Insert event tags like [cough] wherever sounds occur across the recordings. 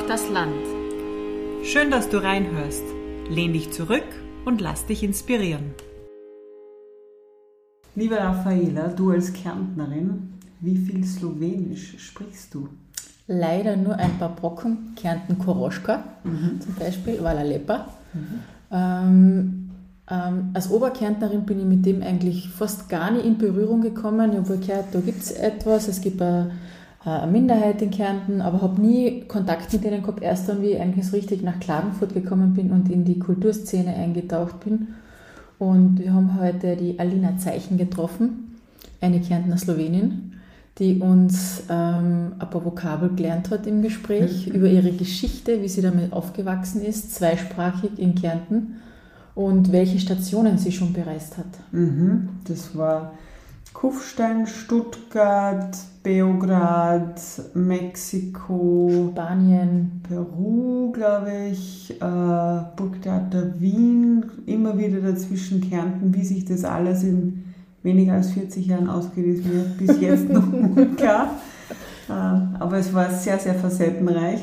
Braucht das Land. Schön, dass du reinhörst. Lehn dich zurück und lass dich inspirieren. Liebe Raffaela, du als Kärntnerin, wie viel Slowenisch sprichst du? Leider nur ein paar Brocken, Kärnten Koroschka mhm. zum Beispiel, Vala Lepa. Mhm. Ähm, ähm, als Oberkärntnerin bin ich mit dem eigentlich fast gar nicht in Berührung gekommen. Ich habe gehört, da gibt es etwas, es gibt eine, eine Minderheit in Kärnten, aber habe nie Kontakt mit denen gehabt, erst dann, wie ich eigentlich so richtig nach Klagenfurt gekommen bin und in die Kulturszene eingetaucht bin. Und wir haben heute die Alina Zeichen getroffen, eine Kärntner Slowenin, die uns ähm, ein paar Vokabel gelernt hat im Gespräch mhm. über ihre Geschichte, wie sie damit aufgewachsen ist, zweisprachig in Kärnten und welche Stationen sie schon bereist hat. Mhm. Das war Kufstein, Stuttgart, Beograd, Mexiko, Spanien, Peru, glaube ich, äh, Burgtheater Wien, immer wieder dazwischen Kärnten, wie sich das alles in weniger als 40 Jahren ausgeht, ist mir bis jetzt noch [laughs] unklar. Äh, aber es war sehr, sehr facettenreich.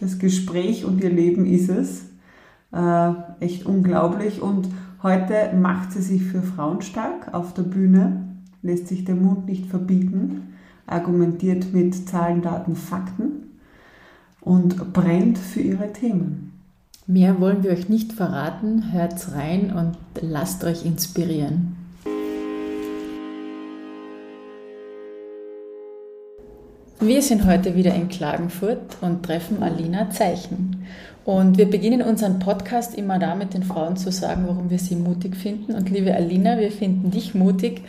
Das Gespräch und ihr Leben ist es. Äh, echt unglaublich. Und heute macht sie sich für Frauen stark auf der Bühne, lässt sich der Mund nicht verbieten, argumentiert mit Zahlen, Daten, Fakten und brennt für ihre Themen. Mehr wollen wir euch nicht verraten. Hört rein und lasst euch inspirieren. Wir sind heute wieder in Klagenfurt und treffen Alina Zeichen. Und wir beginnen unseren Podcast immer damit, den Frauen zu sagen, warum wir sie mutig finden. Und liebe Alina, wir finden dich mutig,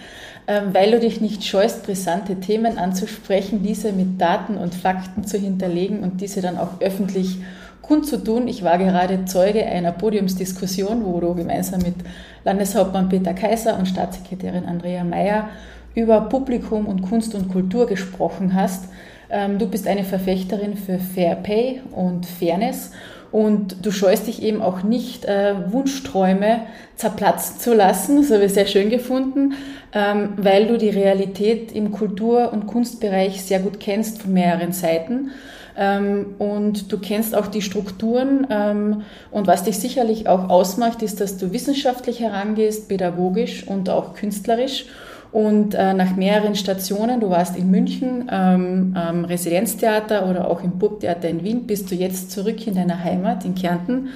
ähm, weil du dich nicht scheust, brisante Themen anzusprechen, diese mit Daten und Fakten zu hinterlegen und diese dann auch öffentlich kundzutun. Ich war gerade Zeuge einer Podiumsdiskussion, wo du gemeinsam mit Landeshauptmann Peter Kaiser und Staatssekretärin Andrea Mayer über Publikum und Kunst und Kultur gesprochen hast. Ähm, du bist eine Verfechterin für Fair Pay und Fairness und du scheust dich eben auch nicht, äh, Wunschträume zerplatzen zu lassen, das habe ich sehr schön gefunden, ähm, weil du die Realität im Kultur- und Kunstbereich sehr gut kennst von mehreren Seiten. Ähm, und du kennst auch die Strukturen. und was dich sicherlich auch ausmacht, ist, dass du wissenschaftlich herangehst, pädagogisch und auch künstlerisch und äh, nach mehreren Stationen, du warst in München ähm, am Residenztheater oder auch im Burgtheater in Wien, bist du jetzt zurück in deiner Heimat in Kärnten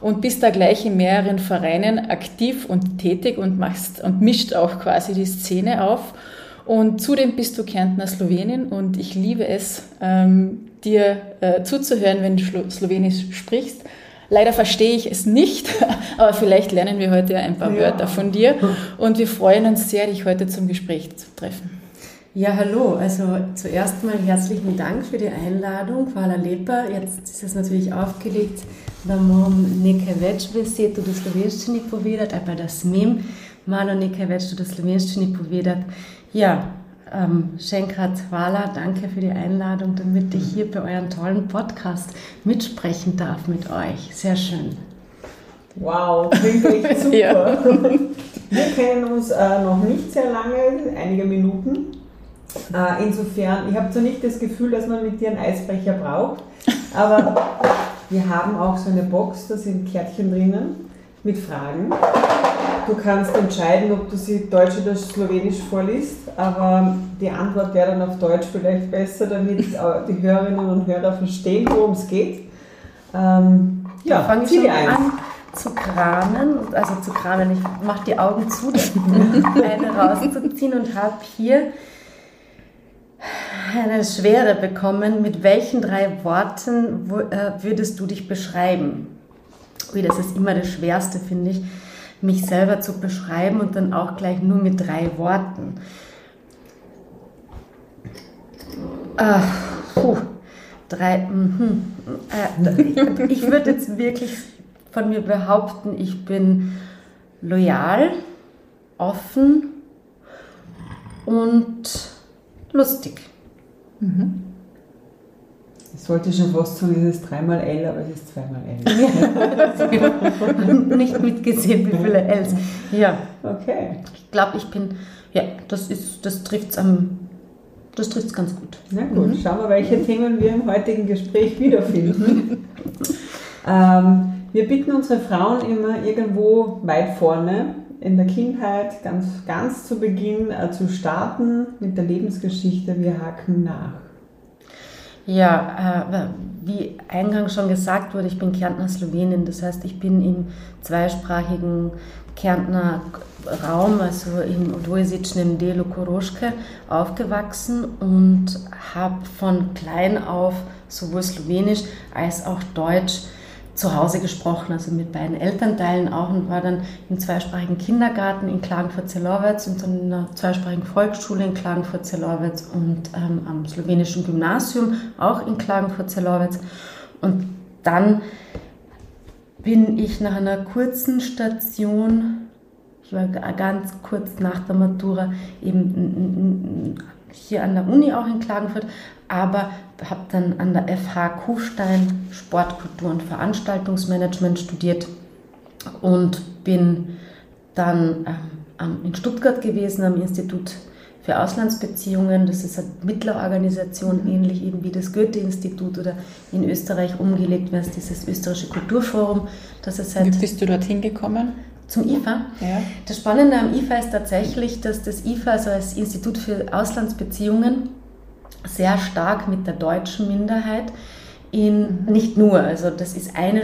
und bist da gleich in mehreren Vereinen aktiv und tätig und machst und mischt auch quasi die Szene auf. Und zudem bist du Kärntner Slowenin und ich liebe es, ähm, dir äh, zuzuhören, wenn du Slowenisch sprichst. Leider verstehe ich es nicht, [laughs] aber vielleicht lernen wir heute ein paar ja. Wörter von dir [laughs] und wir freuen uns sehr, dich heute zum Gespräch zu treffen. Ja, hallo. Also zuerst mal herzlichen Dank für die Einladung. Hvala lepa. Jetzt ist es natürlich aufgelegt, da bom nekaj več besed v slovenščini povedati, ali pa da smem malo nekaj več v slovenščini povedati. Ja, ähm, Schenkrat Wala, danke für die Einladung, damit ich hier bei eurem tollen Podcast mitsprechen darf mit euch. Sehr schön. Wow, klingt echt [laughs] super. ja. Wir kennen uns äh, noch nicht sehr lange, einige Minuten. Äh, insofern, ich habe zwar nicht das Gefühl, dass man mit dir einen Eisbrecher braucht, aber wir haben auch so eine Box, da sind Kärtchen drinnen mit Fragen. Du kannst entscheiden, ob du sie Deutsch oder Slowenisch vorliest, aber die Antwort wäre dann auf Deutsch vielleicht besser, damit [laughs] die Hörerinnen und Hörer verstehen, worum es geht. Ähm, ja, fange ich schon an zu kramen, also zu kramen, ich mache die Augen zu, [laughs] eine rauszuziehen und habe hier eine Schwere bekommen. Mit welchen drei Worten äh, würdest du dich beschreiben? Ui, das ist immer das Schwerste, finde ich mich selber zu beschreiben und dann auch gleich nur mit drei Worten. Ach, puh, drei, mhm. äh, ich würde jetzt wirklich von mir behaupten, ich bin loyal, offen und lustig. Mhm. Ich sollte schon fast sagen, es ist dreimal L, aber es ist zweimal L. [laughs] Nicht mitgesehen, wie viele Ls. Ja. Okay. Ich glaube, ich bin, ja, das, das trifft es am das trifft es ganz gut. Na gut, mhm. schauen wir, welche. Themen wir im heutigen Gespräch wiederfinden. [laughs] ähm, wir bitten unsere Frauen immer irgendwo weit vorne in der Kindheit, ganz, ganz zu Beginn äh, zu starten mit der Lebensgeschichte. Wir haken nach. Ja, äh, wie eingangs schon gesagt wurde, ich bin Kärntner Slowenin. Das heißt, ich bin im zweisprachigen Kärntner Raum, also in Dvojezicnem im Delo Koroschke, aufgewachsen und habe von klein auf sowohl Slowenisch als auch Deutsch zu Hause gesprochen, also mit beiden Elternteilen auch und war dann im zweisprachigen Kindergarten in Klagenfurt-Zelowitz und dann in einer zweisprachigen Volksschule in Klagenfurt-Zelowitz und ähm, am slowenischen Gymnasium auch in Klagenfurt-Zelowitz. Und dann bin ich nach einer kurzen Station, ich war ganz kurz nach der Matura eben hier an der Uni auch in Klagenfurt, aber habe dann an der FH Kufstein Sportkultur und Veranstaltungsmanagement studiert und bin dann ähm, in Stuttgart gewesen am Institut für Auslandsbeziehungen. Das ist eine Mittlerorganisation, ähnlich eben wie das Goethe-Institut oder in Österreich umgelegt es dieses österreichische Kulturforum. Das ist seit wie bist du dorthin gekommen? Zum IFA? Ja. Das Spannende am IFA ist tatsächlich, dass das IFA, also das Institut für Auslandsbeziehungen, sehr stark mit der deutschen Minderheit in, nicht nur, also das ist eine,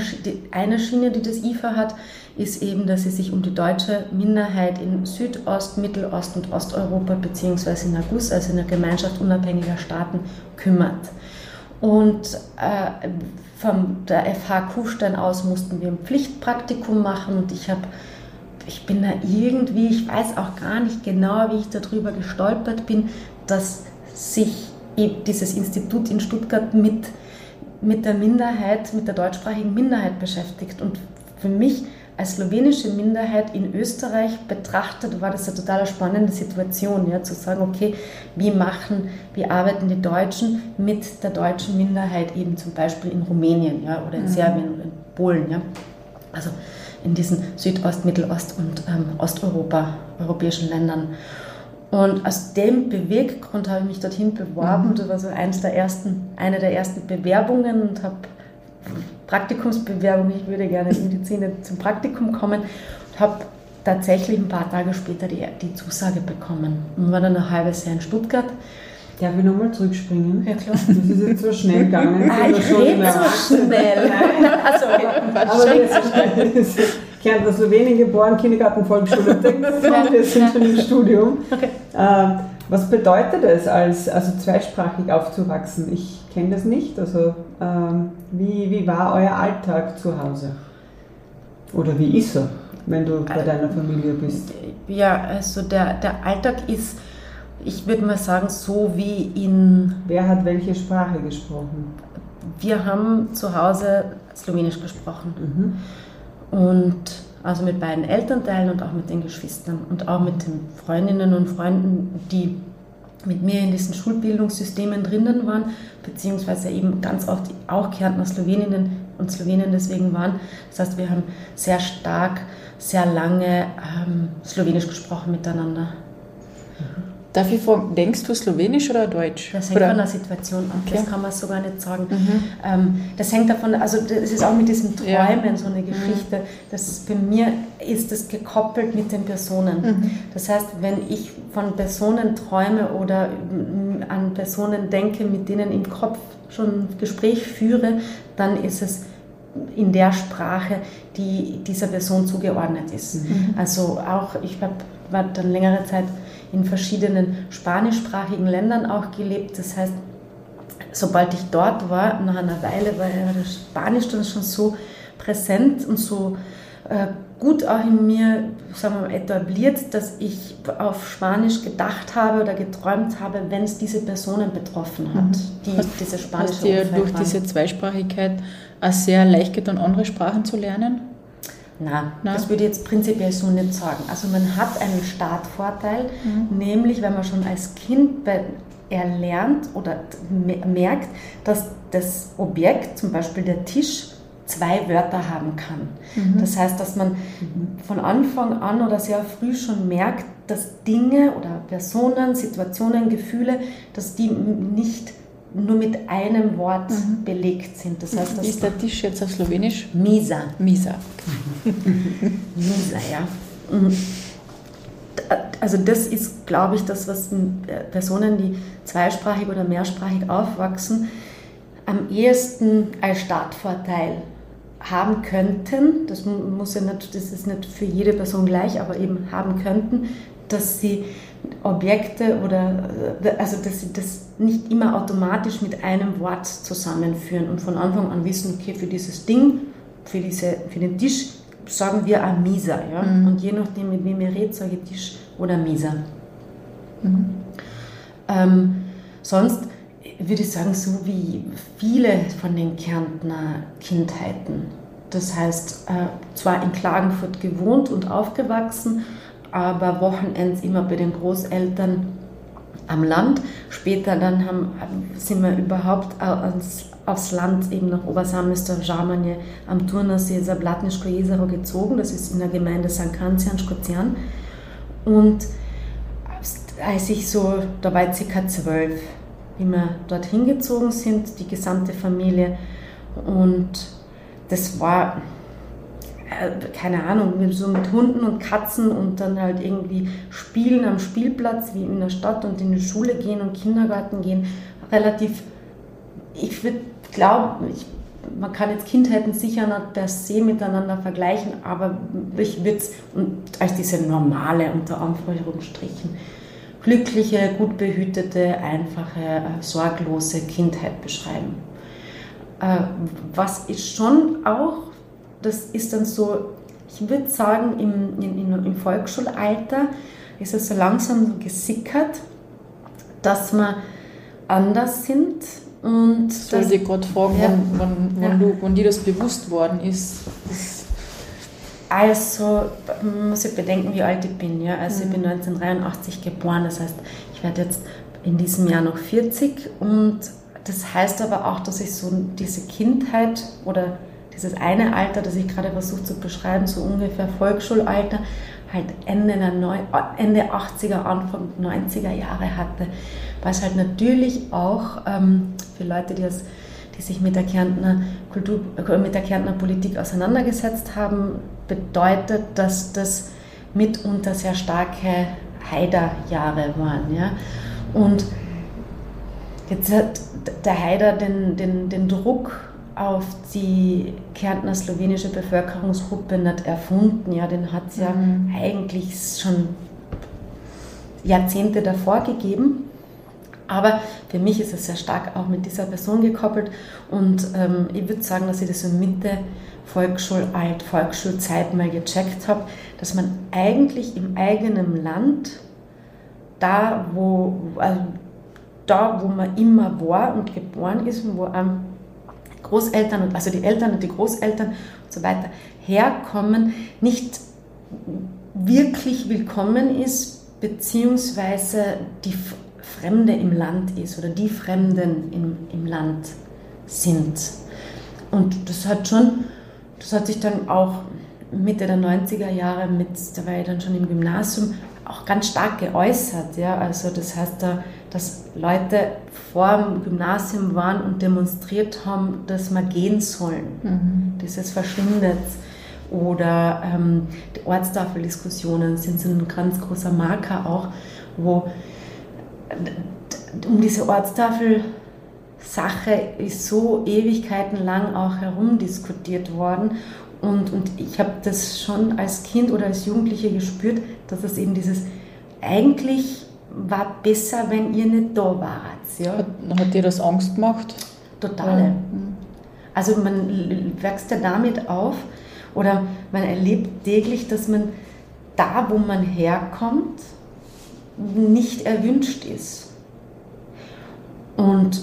eine Schiene, die das IFA hat, ist eben, dass sie sich um die deutsche Minderheit in Südost-, Mittelost- und Osteuropa beziehungsweise in der GUS, also in der Gemeinschaft unabhängiger Staaten, kümmert. Und äh, von der FH Kufstein aus mussten wir ein Pflichtpraktikum machen und ich habe ich bin da irgendwie, ich weiß auch gar nicht genau, wie ich darüber gestolpert bin, dass sich dieses Institut in Stuttgart mit, mit der Minderheit, mit der deutschsprachigen Minderheit beschäftigt. Und für mich als slowenische Minderheit in Österreich betrachtet, war das eine total spannende Situation, ja, zu sagen, okay, wie machen, wie arbeiten die Deutschen mit der deutschen Minderheit eben zum Beispiel in Rumänien ja, oder in mhm. Serbien oder in Polen. Ja. Also in diesen Südost-, Mittelost- und ähm, Osteuropa, europäischen Ländern. Und aus dem Beweggrund habe ich mich dorthin beworben. Mhm. Das war so eins der ersten, eine der ersten Bewerbungen und habe Praktikumsbewerbung, ich würde gerne in Szene zum Praktikum kommen und habe tatsächlich ein paar Tage später die, die Zusage bekommen und war dann ein halbes Jahr in Stuttgart. Darf ich nochmal zurückspringen? Ja, klar. Das ist jetzt so schnell gegangen. Ah, ich rede so schnell. [laughs] Nein. Also, aber jetzt [laughs] Kärntner Slowenien geboren, Kindergarten, Volksschule, [laughs] wir sind schon im Studium. Okay. Äh, was bedeutet es, als, also zweisprachig aufzuwachsen? Ich kenne das nicht. Also, ähm, wie, wie war euer Alltag zu Hause? Oder wie ist er, wenn du bei deiner Familie bist? Ja, also der, der Alltag ist, ich würde mal sagen, so wie in. Wer hat welche Sprache gesprochen? Wir haben zu Hause Slowenisch gesprochen. Mhm. Und also mit beiden Elternteilen und auch mit den Geschwistern und auch mit den Freundinnen und Freunden, die mit mir in diesen Schulbildungssystemen drinnen waren, beziehungsweise eben ganz oft auch Kärntner Sloweninnen und Slowenen deswegen waren. Das heißt, wir haben sehr stark, sehr lange ähm, Slowenisch gesprochen miteinander. Darf ich fragen, denkst du Slowenisch oder Deutsch? Das hängt oder? von der Situation ab, okay. das kann man so gar nicht sagen. Mhm. Ähm, das hängt davon, also das ist auch mit diesem Träumen ja. so eine Geschichte. Mhm. Das bei mir ist das gekoppelt mit den Personen. Mhm. Das heißt, wenn ich von Personen träume oder an Personen denke, mit denen im Kopf schon ein Gespräch führe, dann ist es in der Sprache, die dieser Person zugeordnet ist. Mhm. Also auch, ich war dann längere Zeit in verschiedenen spanischsprachigen Ländern auch gelebt. Das heißt, sobald ich dort war, nach einer Weile war das Spanisch dann schon so präsent und so äh, gut auch in mir sagen wir mal, etabliert, dass ich auf Spanisch gedacht habe oder geträumt habe, wenn es diese Personen betroffen hat, mhm. die hast, diese spanische Hast dir durch waren. diese Zweisprachigkeit auch sehr leicht getan, andere Sprachen zu lernen? Nein, Nein, das würde ich jetzt prinzipiell so nicht sagen. Also man hat einen Startvorteil, mhm. nämlich wenn man schon als Kind erlernt oder merkt, dass das Objekt, zum Beispiel der Tisch, zwei Wörter haben kann. Mhm. Das heißt, dass man von Anfang an oder sehr früh schon merkt, dass Dinge oder Personen, Situationen, Gefühle, dass die nicht nur mit einem Wort mhm. belegt sind. Das heißt, das ist der Tisch jetzt auf Slowenisch? Misa. Misa. [laughs] Misa, ja. Mhm. Also das ist, glaube ich, das, was äh, Personen, die zweisprachig oder mehrsprachig aufwachsen, am ehesten als Startvorteil haben könnten, das muss ja nicht, das ist nicht für jede Person gleich, aber eben haben könnten, dass sie Objekte oder äh, also dass sie das nicht immer automatisch mit einem Wort zusammenführen und von Anfang an wissen, okay, für dieses Ding, für, diese, für den Tisch sagen wir Amisa. Ja? Mhm. Und je nachdem, mit wem ihr redet, sage ich Tisch oder Misa. Mhm. Ähm, sonst würde ich sagen, so wie viele von den Kärntner Kindheiten. Das heißt, äh, zwar in Klagenfurt gewohnt und aufgewachsen, aber Wochenends immer bei den Großeltern am Land. Später dann haben, sind wir überhaupt ans, aufs Land, eben nach Obersamester, Žamanje, am Turnersee, Zablatniško Jezero gezogen. Das ist in der Gemeinde St. Kanzian, Skozian. Und als ich so, da war ich circa zwölf, wie wir dorthin gezogen sind, die gesamte Familie. Und das war, keine Ahnung, so mit Hunden und Katzen und dann halt irgendwie spielen am Spielplatz wie in der Stadt und in die Schule gehen und Kindergarten gehen. Relativ, ich würde glauben, man kann jetzt Kindheiten sicher nicht per se miteinander vergleichen, aber ich würde es als diese normale, unter Anführungsstrichen, glückliche, gut behütete, einfache, äh, sorglose Kindheit beschreiben. Äh, was ist schon auch, das ist dann so, ich würde sagen, im, im, im Volksschulalter ist es so langsam so gesickert, dass wir anders sind. Und ich wollte dich gerade fragen, ja, wann, wann, ja. du, wann dir das bewusst worden ist. Also, man muss ich bedenken, wie alt ich bin. Ja? Also, mhm. ich bin 1983 geboren, das heißt, ich werde jetzt in diesem Jahr noch 40 und das heißt aber auch, dass ich so diese Kindheit oder dieses eine Alter, das ich gerade versucht zu beschreiben, so ungefähr Volksschulalter, halt Ende, der Ende 80er, Anfang 90er Jahre hatte. Was halt natürlich auch ähm, für Leute, die, das, die sich mit der, Kärntner Kultur, mit der Kärntner Politik auseinandergesetzt haben, bedeutet, dass das mitunter sehr starke Haider-Jahre waren. Ja? Und jetzt hat der Haider den, den, den Druck auf die Kärntner slowenische Bevölkerungsgruppe nicht erfunden. Ja, den hat es ja mhm. eigentlich schon Jahrzehnte davor gegeben. Aber für mich ist es sehr stark auch mit dieser Person gekoppelt und ähm, ich würde sagen, dass ich das so Mitte Volksschulalt, Volksschulzeit mal gecheckt habe, dass man eigentlich im eigenen Land, da wo, also da wo man immer war und geboren ist und wo am Großeltern, also die Eltern und die Großeltern und so weiter herkommen, nicht wirklich willkommen ist, beziehungsweise die Fremde im Land ist oder die Fremden im, im Land sind. Und das hat schon, das hat sich dann auch Mitte der 90er Jahre, mit, da war ich dann schon im Gymnasium, auch ganz stark geäußert. Ja? Also das heißt, da, dass Leute vor dem Gymnasium waren und demonstriert haben, dass wir gehen sollen. Mhm. Dieses verschwindet. Oder ähm, die Ortstafeldiskussionen sind so ein ganz großer Marker auch, wo um diese Ortstafel Sache ist so ewigkeitenlang auch herumdiskutiert worden und, und ich habe das schon als Kind oder als Jugendliche gespürt, dass es eben dieses eigentlich war besser, wenn ihr nicht da wart. Ja. Hat, hat dir das Angst gemacht? Totale. Ja. Also man wächst ja damit auf oder man erlebt täglich, dass man da, wo man herkommt, nicht erwünscht ist. Und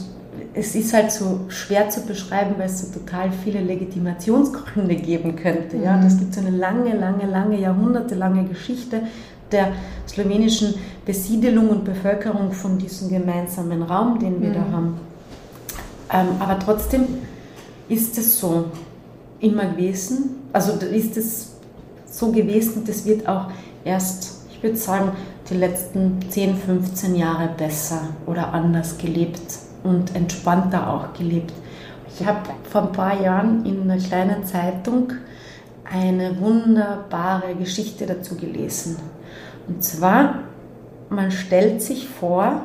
es ist halt so schwer zu beschreiben, weil es so total viele Legitimationsgründe geben könnte. Ja? Das mhm. gibt so eine lange, lange, lange, jahrhundertelange Geschichte der slowenischen Besiedelung und Bevölkerung von diesem gemeinsamen Raum, den wir mhm. da haben. Ähm, aber trotzdem ist es so immer gewesen, also ist es so gewesen, das wird auch erst, ich würde sagen, die letzten 10, 15 Jahre besser oder anders gelebt und entspannter auch gelebt. Ich habe vor ein paar Jahren in einer kleinen Zeitung eine wunderbare Geschichte dazu gelesen. Und zwar, man stellt sich vor,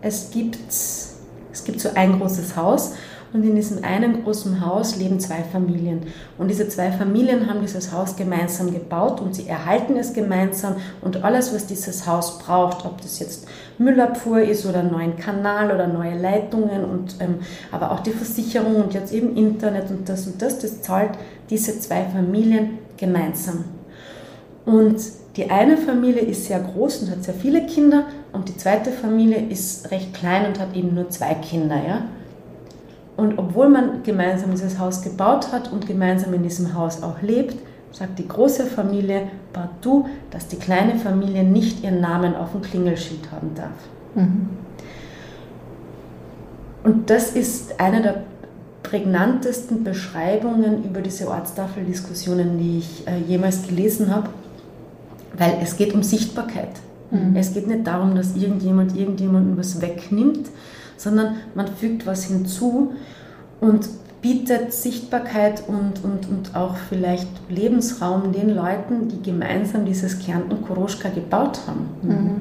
es gibt, es gibt so ein großes Haus und in diesem einen großen Haus leben zwei Familien. Und diese zwei Familien haben dieses Haus gemeinsam gebaut und sie erhalten es gemeinsam. Und alles, was dieses Haus braucht, ob das jetzt Müllabfuhr ist oder einen neuen Kanal oder neue Leitungen, und, ähm, aber auch die Versicherung und jetzt eben Internet und das und das, das zahlt diese zwei Familien gemeinsam. Und die eine Familie ist sehr groß und hat sehr viele Kinder und die zweite Familie ist recht klein und hat eben nur zwei Kinder. Ja? Und obwohl man gemeinsam dieses Haus gebaut hat und gemeinsam in diesem Haus auch lebt, sagt die große Familie partout, dass die kleine Familie nicht ihren Namen auf dem Klingelschild haben darf. Mhm. Und das ist eine der prägnantesten Beschreibungen über diese Ortstafeldiskussionen, die ich äh, jemals gelesen habe, weil es geht um Sichtbarkeit. Mhm. Es geht nicht darum, dass irgendjemand irgendjemandem was wegnimmt, sondern man fügt was hinzu und bietet Sichtbarkeit und, und, und auch vielleicht Lebensraum den Leuten, die gemeinsam dieses Kärnten Koroschka gebaut haben. Mhm.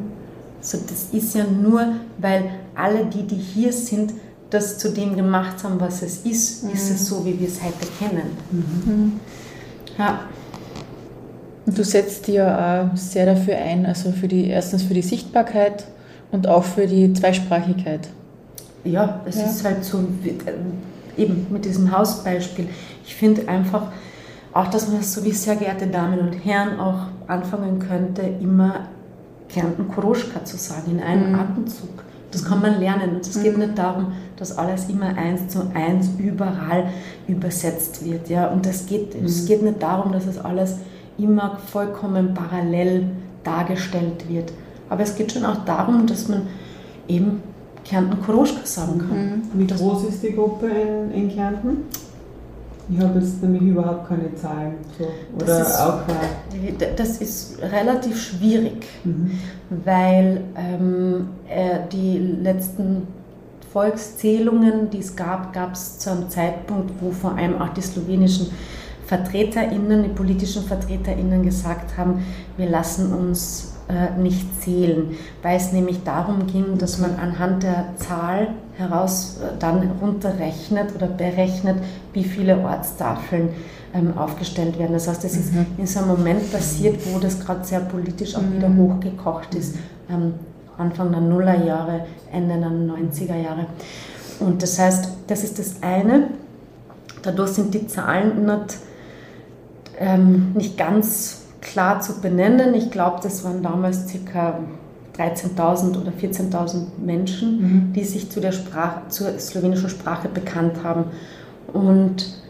So, das ist ja nur, weil alle die, die hier sind, das zu dem gemacht haben, was es ist, mhm. ist es so, wie wir es heute kennen. Mhm. Ja. Und du setzt dir ja auch sehr dafür ein, also für die, erstens für die Sichtbarkeit und auch für die Zweisprachigkeit. Ja, es ja. ist halt so, äh, eben mit diesem Hausbeispiel. Ich finde einfach auch, dass man so wie sehr geehrte Damen und Herren auch anfangen könnte, immer Kärnten Koroschka zu sagen, in einem mhm. Atemzug. Das kann man lernen. Und es mhm. geht nicht darum, dass alles immer eins zu eins überall übersetzt wird. Ja? Und es geht, mhm. es geht nicht darum, dass es alles immer vollkommen parallel dargestellt wird. Aber es geht schon auch darum, dass man eben Kärnten Koroschka sagen kann. Mhm. Wie groß ist die Gruppe in, in Kärnten? Ich habe jetzt nämlich überhaupt keine Zahlen. So. Oder das ist, auch Das ist relativ schwierig, mhm. weil ähm, äh, die letzten Volkszählungen, die es gab, gab es zu einem Zeitpunkt, wo vor allem auch die slowenischen VertreterInnen, die politischen VertreterInnen gesagt haben, wir lassen uns äh, nicht zählen, weil es nämlich darum ging, dass man anhand der Zahl heraus äh, dann runterrechnet oder berechnet, wie viele Ortstafeln ähm, aufgestellt werden. Das heißt, das ist mhm. in so einem Moment passiert, wo das gerade sehr politisch auch mhm. wieder hochgekocht ist, ähm, Anfang der Nullerjahre, Ende der 90er Jahre. Und das heißt, das ist das eine. Dadurch sind die Zahlen nicht, ähm, nicht ganz klar zu benennen. Ich glaube, das waren damals ca. 13.000 oder 14.000 Menschen, mhm. die sich zu der Sprache, zur slowenischen Sprache bekannt haben. Und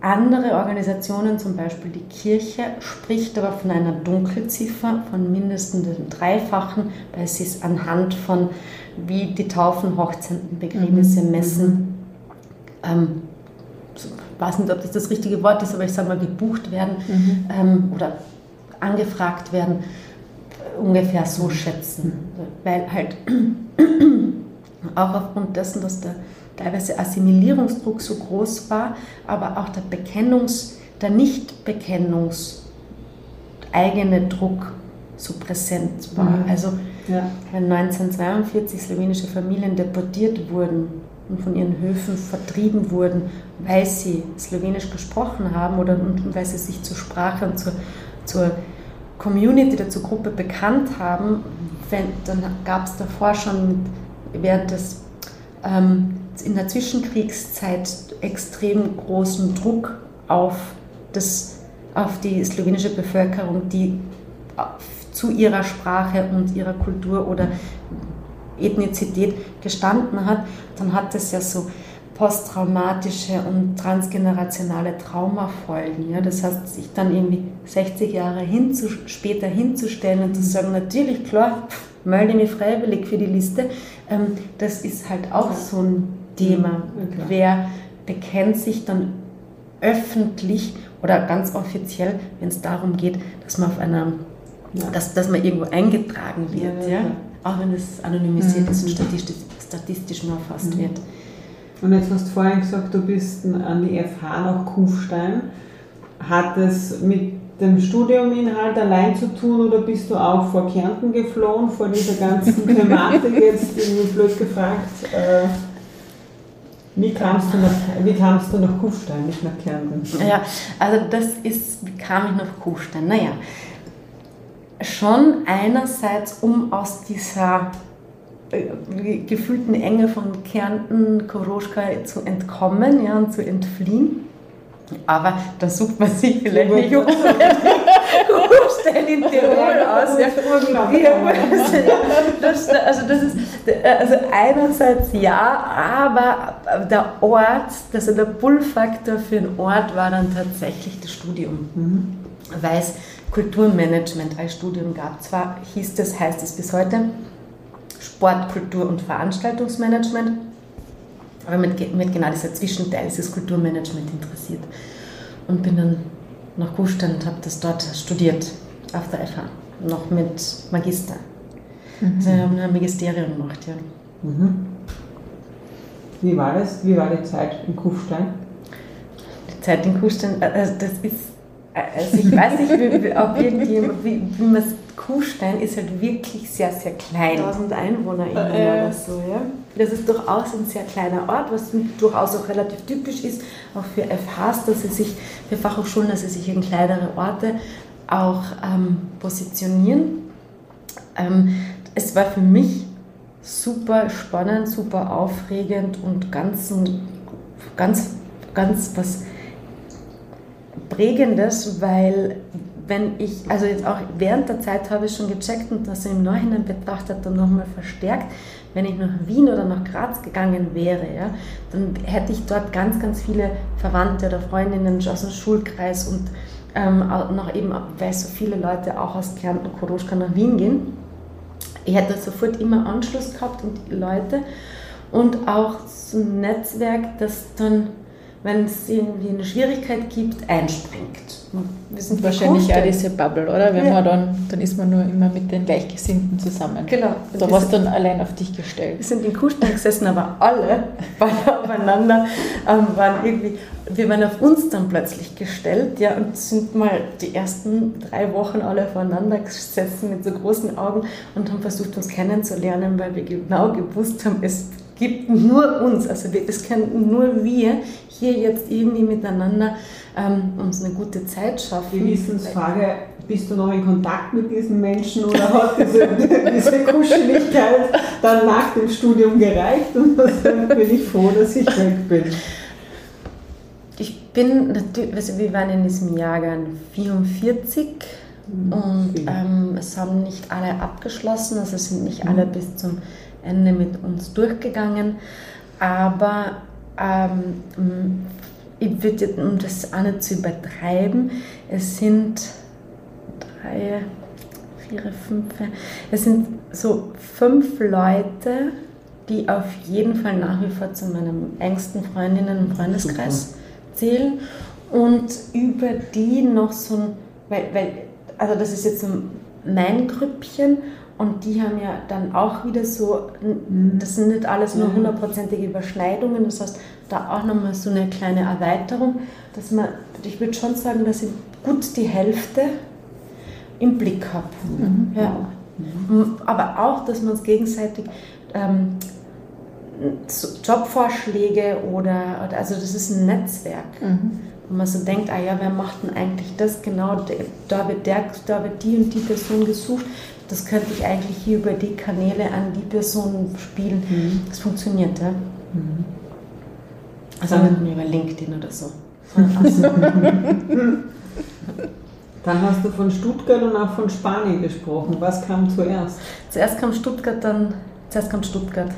andere Organisationen, zum Beispiel die Kirche, spricht aber von einer Dunkelziffer von mindestens dem Dreifachen, weil sie es anhand von, wie die Taufen, Hochzeiten, Begräbnisse, mhm. Messen, ähm, ich weiß nicht, ob das das richtige Wort ist, aber ich sage mal, gebucht werden mhm. ähm, oder angefragt werden, ungefähr so schätzen. Weil halt [clears throat] auch aufgrund dessen, dass der teilweise Assimilierungsdruck so groß war, aber auch der Bekennungs-, der Nicht-Bekennungs- eigene Druck so präsent war. Mhm. Also ja. wenn 1942 slowenische Familien deportiert wurden und von ihren Höfen vertrieben wurden, weil sie Slowenisch gesprochen haben oder und weil sie sich zur Sprache und zur, zur Community oder zur Gruppe bekannt haben, wenn, dann gab es davor schon während des ähm, in der Zwischenkriegszeit extrem großen Druck auf, das, auf die slowenische Bevölkerung, die zu ihrer Sprache und ihrer Kultur oder Ethnizität gestanden hat, dann hat es ja so posttraumatische und transgenerationale Traumafolgen. Ja? Das heißt, sich dann irgendwie 60 Jahre hinzu, später hinzustellen und zu sagen, natürlich, klar, melde mich freiwillig für die Liste, ähm, das ist halt auch so ein Thema. Ja, Wer bekennt sich dann öffentlich oder ganz offiziell, wenn es darum geht, dass man auf einer Ja. dass, dass man irgendwo eingetragen wird, ja, ja, auch wenn es anonymisiert ist und statistisch, statistisch nur erfasst wird. Und jetzt hast du vorhin gesagt, du bist an die FH nach Kufstein. Hat es mit dem Studiuminhalt allein zu tun oder bist du auch vor Kärnten geflohen, vor dieser ganzen [laughs] Thematik jetzt irgendwie blöd gefragt? Äh, wie kamst, du nach, wie kamst du nach Kufstein, nicht nach Kärnten? Ja, also das ist, wie kam ich nach Kufstein? Naja, schon einerseits, um aus dieser äh, gefühlten Enge von Kärnten, Koroschka zu entkommen ja, und zu entfliehen. Aber da sucht man sich vielleicht nicht um Kufstein in Tirol aus. Ja. Das, also das ist also einerseits ja, aber der Ort, also der Pull-Faktor für den Ort war dann tatsächlich das Studium, Mhm. weil es Kulturmanagement als Studium gab. Zwar hieß das, heißt es bis heute Sport, Kultur und Veranstaltungsmanagement, aber mit, mit genau dieser Zwischenteil ist das Kulturmanagement interessiert und bin dann nach Kufstein und habe das dort studiert auf der FH, noch mit Magister. Also wir haben ein Magisterium gemacht, ja. Mhm. Wie war das? Wie war die Zeit in Kufstein? Die Zeit in Kufstein, also das ist, also ich weiß nicht, wie, ob irgendjemand, wie, wie man es, Kufstein ist halt wirklich sehr, sehr klein. 1000 Einwohner Äh. oder so, ja. Das ist durchaus ein sehr kleiner Ort, was durchaus auch relativ typisch ist, auch für FHs, dass sie sich, für Fachhochschulen, dass sie sich in kleinere Orte auch ähm, positionieren. Ähm, es war für mich super spannend, super aufregend und ganz, ganz, ganz was Prägendes, weil wenn ich, also jetzt auch während der Zeit habe ich schon gecheckt und das im Nachhinein betrachtet dann nochmal verstärkt, wenn ich nach Wien oder nach Graz gegangen wäre, ja, dann hätte ich dort ganz, ganz viele Verwandte oder Freundinnen aus dem Schulkreis und ähm, noch eben, weil so viele Leute auch aus Kärnten, Koroschka nach Wien gehen. Ich hätte sofort immer Anschluss gehabt und Leute und auch so ein Netzwerk, das dann, wenn es irgendwie eine Schwierigkeit gibt, einspringt. Und Wir sind Wahrscheinlich auch diese Bubble, oder? Wenn Ja. man dann, dann ist man nur immer mit den Gleichgesinnten zusammen. Genau. Da Wir warst du dann allein auf dich gestellt. Wir sind in Kuhstein gesessen, aber alle [laughs] waren aufeinander, ähm, waren irgendwie, wir waren auf uns dann plötzlich gestellt, ja, und sind mal die ersten drei Wochen alle aufeinander gesessen mit so großen Augen und haben versucht, uns kennenzulernen, weil wir genau gewusst haben, es gibt nur uns, also es können nur wir hier jetzt irgendwie miteinander ähm, uns eine gute Zeit schaffen. Die Wissensfrage, bist du noch in Kontakt mit diesen Menschen oder hat diese, diese Kuscheligkeit dann nach dem Studium gereicht und dann bin ich froh, dass ich weg bin? Ich bin natürlich, also wir waren in diesem Jahrgang 44 und viel. ähm, es haben nicht alle abgeschlossen, also es sind nicht alle bis zum Ende mit uns durchgegangen, aber ähm, ich würde, um das auch nicht zu übertreiben, es sind drei, vier, fünf, es sind so fünf Leute, die auf jeden Fall nach wie vor zu meinem engsten Freundinnen und Freundeskreis zählen. Und über die noch so ein, weil, weil, also das ist jetzt so mein Grüppchen und die haben ja dann auch wieder so, das sind nicht alles nur hundertprozentige Überschneidungen, das heißt, da auch nochmal so eine kleine Erweiterung, dass man, ich würde schon sagen, dass ich gut die Hälfte im Blick habe. Ja. M- Aber auch, dass man uns gegenseitig ähm, Jobvorschläge oder, also das ist ein Netzwerk. Wo man so denkt, ah ja, wer macht denn eigentlich das genau? Da wird, der, da wird die und die Person gesucht. Das könnte ich eigentlich hier über die Kanäle an die Person spielen. Das funktioniert, ja. Also nicht nur über LinkedIn oder so. [laughs] Dann hast du von Stuttgart und auch von Spanien gesprochen. Was kam zuerst? Zuerst kam Stuttgart, dann zuerst kam Stuttgart.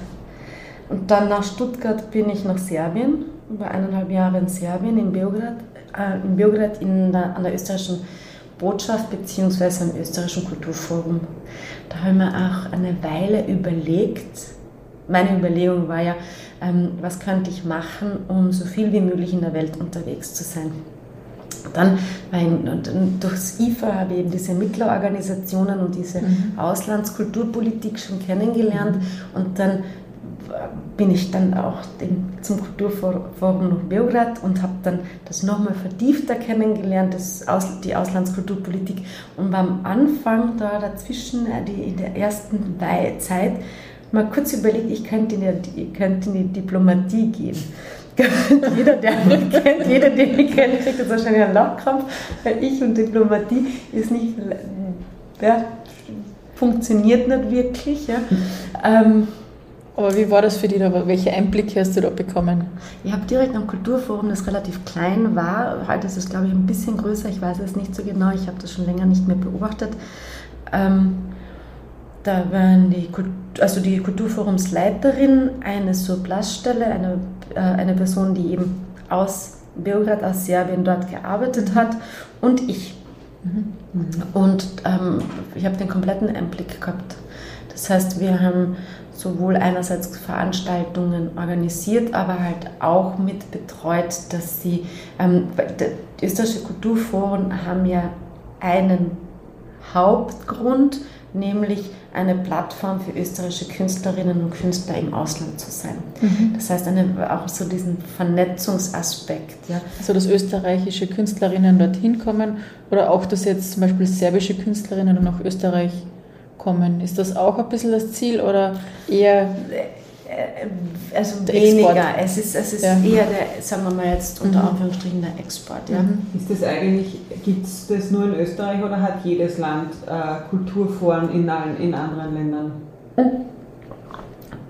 Und dann nach Stuttgart bin ich nach Serbien, über eineinhalb Jahre in Serbien, in Beograd, äh, in Beograd in der, an der österreichischen Botschaft bzw. am österreichischen Kulturforum. Da habe ich mir auch eine Weile überlegt, meine Überlegung war ja, ähm, was könnte ich machen, um so viel wie möglich in der Welt unterwegs zu sein. Dann, mein, durchs IFA habe ich eben diese Mittlerorganisationen und diese mhm. Auslandskulturpolitik schon kennengelernt und dann bin ich dann auch zum Kulturforum nach Beograd und habe dann das nochmal vertiefter kennengelernt, das Aus, die Auslandskulturpolitik. Und beim Anfang da dazwischen, äh, die, in der ersten Zeit, mal kurz überlegt, ich könnte in, die, könnte in die Diplomatie gehen. [laughs] jeder, der mich kennt, jeder, den ich kenne, kriegt jetzt wahrscheinlich einen Lachkrampf, weil ich und Diplomatie ist nicht, ja, funktioniert nicht wirklich. Ja. [laughs] Ähm, aber wie war das für dich? Welche Einblicke hast du da bekommen? Ich habe direkt am Kulturforum, das relativ klein war, heute ist es glaube ich ein bisschen größer, ich weiß es nicht so genau, ich habe das schon länger nicht mehr beobachtet. Ähm, da waren die, also die Kulturforumsleiterin, eine Surplusstelle, eine, äh, eine Person, die eben aus Beograd, aus Serbien dort gearbeitet hat und ich. Mhm. Und ähm, ich habe den kompletten Einblick gehabt. Das heißt, wir haben sowohl einerseits Veranstaltungen organisiert, aber halt auch mit betreut, dass sie, ähm, die österreichische Kulturforen haben ja einen Hauptgrund, nämlich eine Plattform für österreichische Künstlerinnen und Künstler im Ausland zu sein. Mhm. Das heißt, eine, auch so diesen Vernetzungsaspekt. Ja. Also, dass österreichische Künstlerinnen dorthin kommen oder auch, dass jetzt zum Beispiel serbische Künstlerinnen nach Österreich kommen. Ist das auch ein bisschen das Ziel oder eher also weniger. Es ist, es ist ja. eher der, sagen wir mal jetzt unter mhm. Anführungsstrichen, der Export. Ja. Mhm. Ist das eigentlich, gibt es das nur in Österreich oder hat jedes Land äh, Kulturforen in, allen, in anderen Ländern?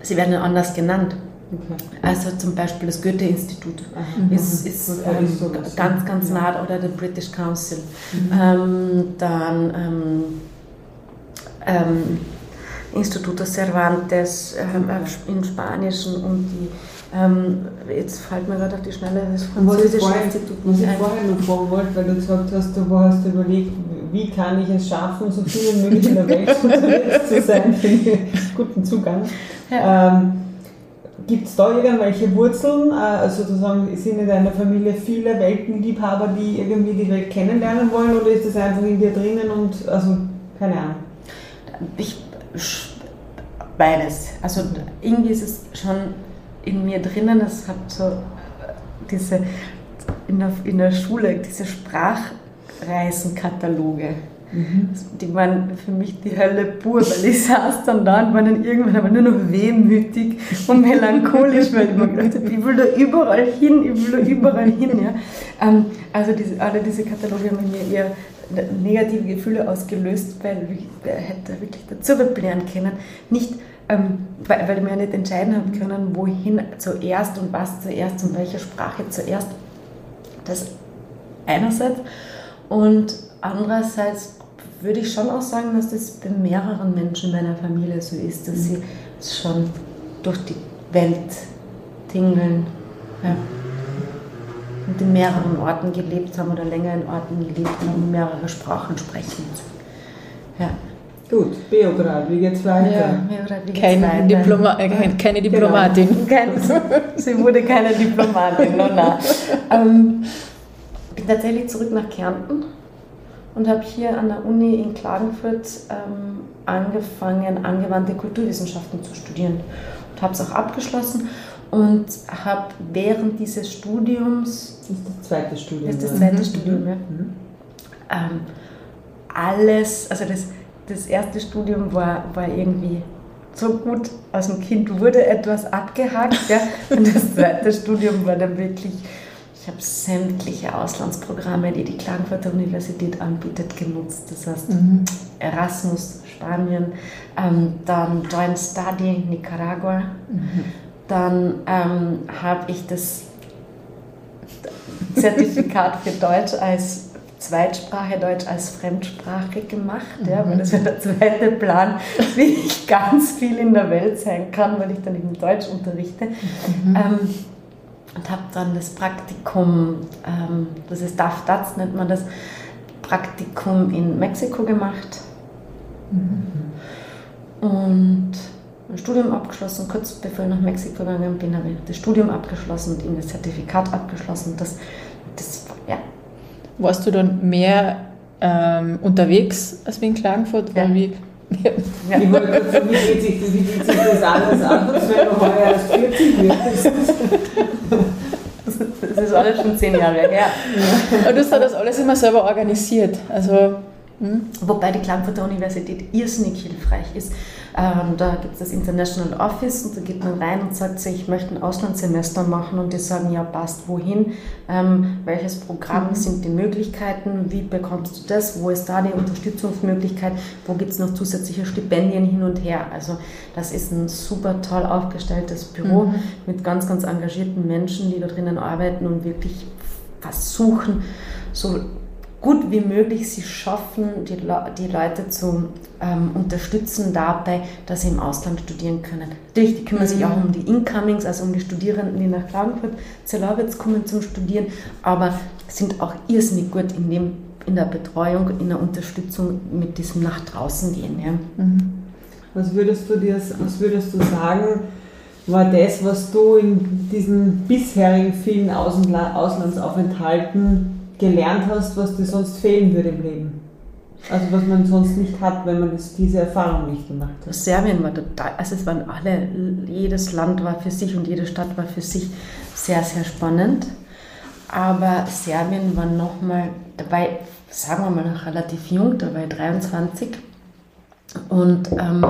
Sie werden anders genannt. Okay. Also zum Beispiel das Goethe-Institut mhm. ist, ist ähm, ganz, ganz nah oder der British Council. Mhm. Ähm, dann ähm, ähm, Instituto Cervantes ähm, im Spanischen und die, ähm, jetzt fällt mir gerade auf die Schnelle das französische vorher, Institut. Was ich vorher noch fragen wollte, weil du gesagt hast, du hast überlegt, wie kann ich es schaffen, so viele wie möglich in der Welt [laughs] unterwegs zu sein für einen guten Zugang. Ja. Ähm, Gibt es da irgendwelche Wurzeln? Also sozusagen sind in deiner Familie viele Weltenliebhaber, die irgendwie die Welt kennenlernen wollen oder ist das einfach in dir drinnen und also keine Ahnung? Ich, beides. Also irgendwie ist es schon in mir drinnen, es hat so diese, in der, in der Schule, diese Sprachreisenkataloge. Mhm. Die waren für mich die Hölle pur, weil ich [laughs] saß dann da und war dann irgendwann aber nur noch wehmütig und melancholisch, weil ich mir gedacht habe, ich will da überall hin, ich will da überall hin. Ja. Ähm, also diese, alle diese Kataloge haben mir eher negative Gefühle ausgelöst, weil ich hätte wirklich dazu lernen können. Nicht, ähm, weil, weil wir ja nicht entscheiden haben können, wohin zuerst und was zuerst und welche Sprache zuerst. Das einerseits. Und andererseits würde ich schon auch sagen, dass das bei mehreren Menschen in meiner Familie so ist, dass sie schon durch die Welt tingeln. Ja und in mehreren Orten gelebt haben oder länger in Orten gelebt haben und mehrere Sprachen sprechen. Ja. Gut, Beograd, wie geht's weiter? Ja, Beograd, wie geht's keine, weiter? Diploma äh, keine, keine. Diplomatin. Genau. Keine, sie wurde keine Diplomatin, no, na. Ähm, bin tatsächlich zurück nach Kärnten und habe hier an der Uni in Klagenfurt ähm, angefangen, angewandte Kulturwissenschaften zu studieren und habe es auch abgeschlossen und habe während dieses Studiums. Das ist das zweite Studium. Das das zweite mhm. Studium, ja. Mhm. Ähm, alles, also das, das erste Studium war, war irgendwie so gut, aus dem Kind wurde etwas abgehakt. Ja. Und das zweite Studium war dann wirklich, ich habe sämtliche Auslandsprogramme, die die Klagenfurter Universität anbietet, genutzt. Das heißt mhm. Erasmus, Spanien, ähm, dann Joint Study, Nicaragua. Mhm dann ähm, habe ich das Zertifikat für Deutsch als Zweitsprache, Deutsch als Fremdsprache gemacht, ja, weil das war der zweite Plan, [laughs] wie ich ganz viel in der Welt sein kann, weil ich dann eben Deutsch unterrichte. Mhm. Ähm, und habe dann das Praktikum, ähm, das ist DAF-DATS, nennt man das, Praktikum in Mexiko gemacht. Mhm. Und mein Studium abgeschlossen. Kurz bevor ich nach Mexiko gegangen bin, habe ich das Studium abgeschlossen und eben das Zertifikat abgeschlossen. Das, das ja, warst du dann mehr ähm, unterwegs als wie in Klagenfurt? Ja. Weil wie, Ja. Ich wollte gerade sagen, wie geht sich das, wie geht sich das alles aus, wenn du heuer erst 40 wirst? Das ist alles schon zehn Jahre her. Aber du hast das alles immer selber organisiert. Also, hm? Wobei die Klagenfurter Universität irrsinnig hilfreich ist. Ähm, da gibt es das International Office und da geht man rein und sagt sich, ich möchte ein Auslandssemester machen und die sagen, ja passt, wohin, ähm, welches Programm sind die Möglichkeiten, wie bekommst du das, wo ist da die Unterstützungsmöglichkeit, wo gibt es noch zusätzliche Stipendien hin und her. Also das ist ein super toll aufgestelltes Büro Mhm. mit ganz, ganz engagierten Menschen, die da drinnen arbeiten und wirklich versuchen, so gut wie möglich sie schaffen, die, Le die Leute zu ähm, unterstützen dabei, dass sie im Ausland studieren können. Natürlich, die kümmern sich auch um die Incomings, also um die Studierenden, die nach Klagenfurt, Zellowitz kommen zum Studieren, aber sind auch irrsinnig gut in, dem, in der Betreuung, in der Unterstützung mit diesem nach draußen gehen. Ja. Was würdest du dir, was würdest du sagen, war das, was du in diesen bisherigen vielen Außenla Auslandsaufenthalten gelernt hast, was dir sonst fehlen würde im Leben? Also was man sonst nicht hat, wenn man das, diese Erfahrung nicht gemacht hat. Serbien war total, also es waren alle, jedes Land war für sich und jede Stadt war für sich sehr, sehr spannend. Aber Serbien war nochmal dabei, sagen wir mal noch relativ jung, da war ich 23 und ähm,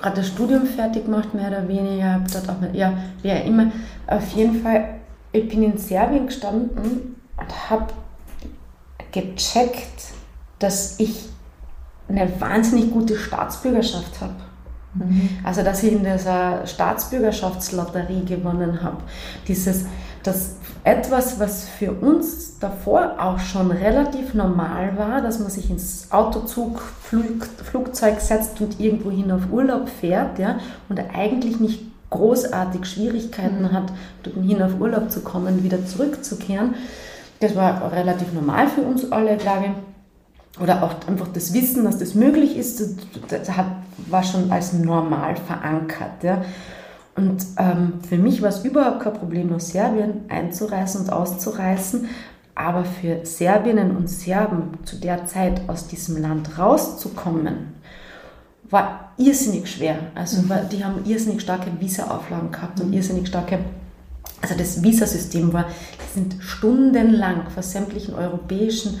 gerade das Studium fertig gemacht, mehr oder weniger, dort auch mal, ja, wie auch immer, auf jeden Fall, ich bin in Serbien gestanden und habe gecheckt, dass ich eine wahnsinnig gute Staatsbürgerschaft habe. Also, dass ich in dieser Staatsbürgerschaftslotterie gewonnen habe. Dieses, das etwas, was für uns davor auch schon relativ normal war, dass man sich ins Autozug, Flug, Flugzeug setzt und irgendwohin auf Urlaub fährt, ja, und eigentlich nicht großartig Schwierigkeiten hat, dorthin auf Urlaub zu kommen, wieder zurückzukehren. Das war relativ normal für uns alle, glaube ich oder auch einfach das Wissen, dass das möglich ist, das, hat, war schon als normal verankert. Ja. Und ähm, für mich war es überhaupt kein Problem, nach Serbien einzureisen und auszureisen. Aber für Serbinnen und Serben zu der Zeit aus diesem Land rauszukommen, war irrsinnig schwer. Also war, die haben irrsinnig starke Visa-Auflagen gehabt und irrsinnig starke also das Visasystem war, die sind stundenlang vor sämtlichen europäischen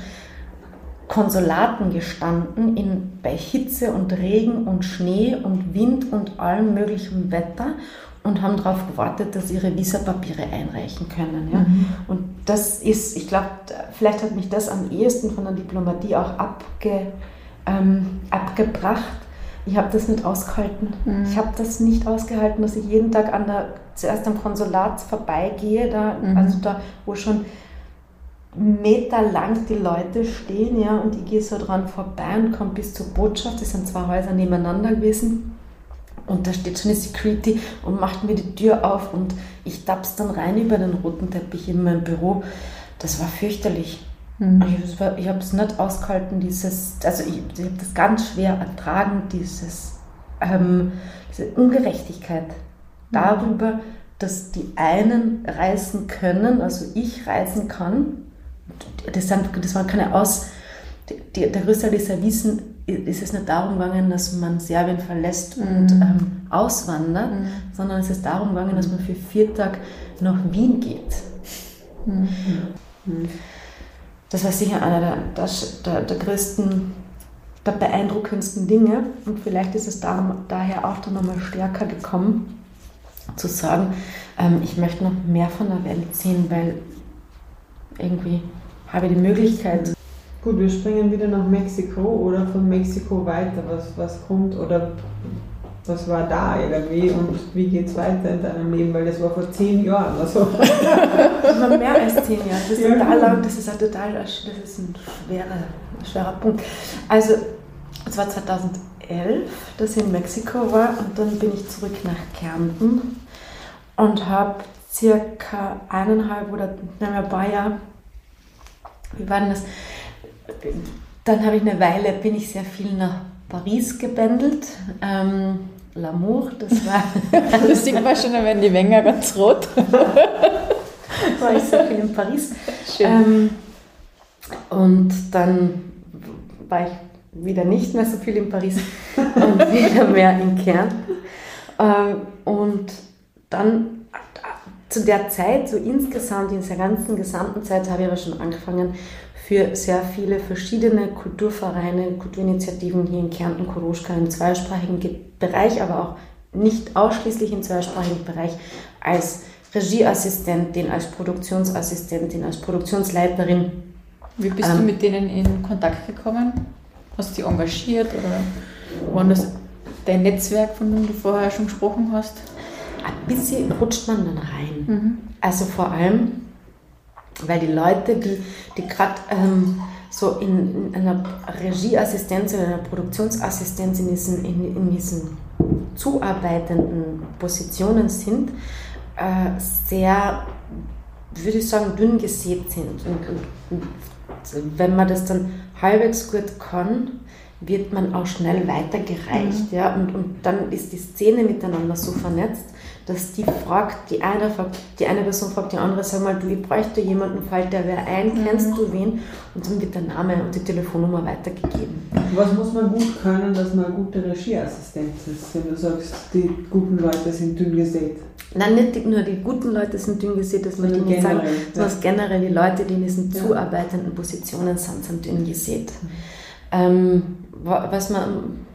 Konsulaten gestanden, in, bei Hitze und Regen und Schnee und Wind und allem möglichen Wetter und haben darauf gewartet, dass sie ihre Visapapiere einreichen können. Ja? Und das ist, ich glaube, vielleicht hat mich das am ehesten von der Diplomatie auch abge, ähm, abgebracht. Ich habe das nicht ausgehalten. Ich habe das nicht ausgehalten, dass ich jeden Tag an der, zuerst am Konsulat vorbeigehe, da, also da, wo schon meterlang die Leute stehen, ja, und ich gehe so dran vorbei und komme bis zur Botschaft. Das sind zwei Häuser nebeneinander gewesen. Und da steht schon eine Security und macht mir die Tür auf und ich tapp's dann rein über den roten Teppich in mein Büro. Das war fürchterlich. Ich, ich habe es nicht ausgehalten, dieses, also ich, ich habe das ganz schwer ertragen, dieses, ähm, diese Ungerechtigkeit darüber, dass die einen reisen können, also ich reisen kann. Das, sind, das waren keine Aus. Die, der größte Teil dieser Wissen ist es nicht darum gegangen, dass man Serbien verlässt und ähm, auswandert, sondern es ist darum gegangen, dass man für vier Tage nach Wien geht. Das war sicher einer der, der, der, größten, der beeindruckendsten Dinge. Und vielleicht ist es darum, daher auch dann nochmal stärker gekommen, zu sagen, ähm, ich möchte noch mehr von der Welt sehen, weil irgendwie habe ich die Möglichkeit. Gut, wir springen wieder nach Mexiko oder von Mexiko weiter. Was, was kommt oder was war da irgendwie und wie geht es weiter in deinem Leben? Weil das war vor zehn Jahren oder so. War mehr als zehn Jahre. Das ist Ja, total lang, das ist ein total, das ist ein schwerer, schwerer Punkt. Also, es war 2011, dass ich in Mexiko war und dann bin ich zurück nach Kärnten und habe circa eineinhalb oder nein, ein paar Jahre, wie war denn das? Dann habe ich eine Weile, bin ich sehr viel nach Paris gebändelt. Ähm, L'amour, das war [laughs] Das sieht man schon, dann werden die Wenger ganz rot. [laughs] war ich sehr viel in Paris. Schön. Ähm, Und dann war ich wieder nicht mehr so viel in Paris [laughs] und wieder mehr in Kärnten. Ähm, und dann zu der Zeit, so insgesamt, in dieser ganzen gesamten Zeit, habe ich aber schon angefangen, für sehr viele verschiedene Kulturvereine, Kulturinitiativen hier in Kärnten, Koroschka im zweisprachigen Bereich, aber auch nicht ausschließlich im zweisprachigen Bereich, als Regieassistentin, als Produktionsassistentin, als Produktionsleiterin. Wie bist ähm, du mit denen in Kontakt gekommen? Hast du die engagiert oder war das dein Netzwerk, von dem du vorher schon gesprochen hast? Ein bisschen rutscht man dann rein. Mhm. Also vor allem, weil die Leute, die, die gerade ähm, so in, in, einer Regieassistenz oder einer Produktionsassistenz in diesen, in, in diesen zuarbeitenden Positionen sind, äh, sehr, würde ich sagen, dünn gesät sind. Und, und, und, wenn man das dann halbwegs gut kann, wird man auch schnell weitergereicht. Mhm. Ja? Und, und dann ist die Szene miteinander so vernetzt, dass die fragt, die eine, fragt, die eine Person fragt die andere, sag mal, du, ich bräuchte jemanden, fällt der wer ein, mhm. kennst du wen? Und dann wird der Name und die Telefonnummer weitergegeben. Was muss man gut können, dass man eine gute Regieassistenz ist, wenn du sagst, die guten Leute sind dünn gesät? Nein, nicht nur die guten Leute sind dünn gesät, das möchte ich nicht sagen, sondern ja. generell die Leute, die in diesen ja. zuarbeitenden Positionen sind, sind dünn gesät. Mhm. Ähm, was man,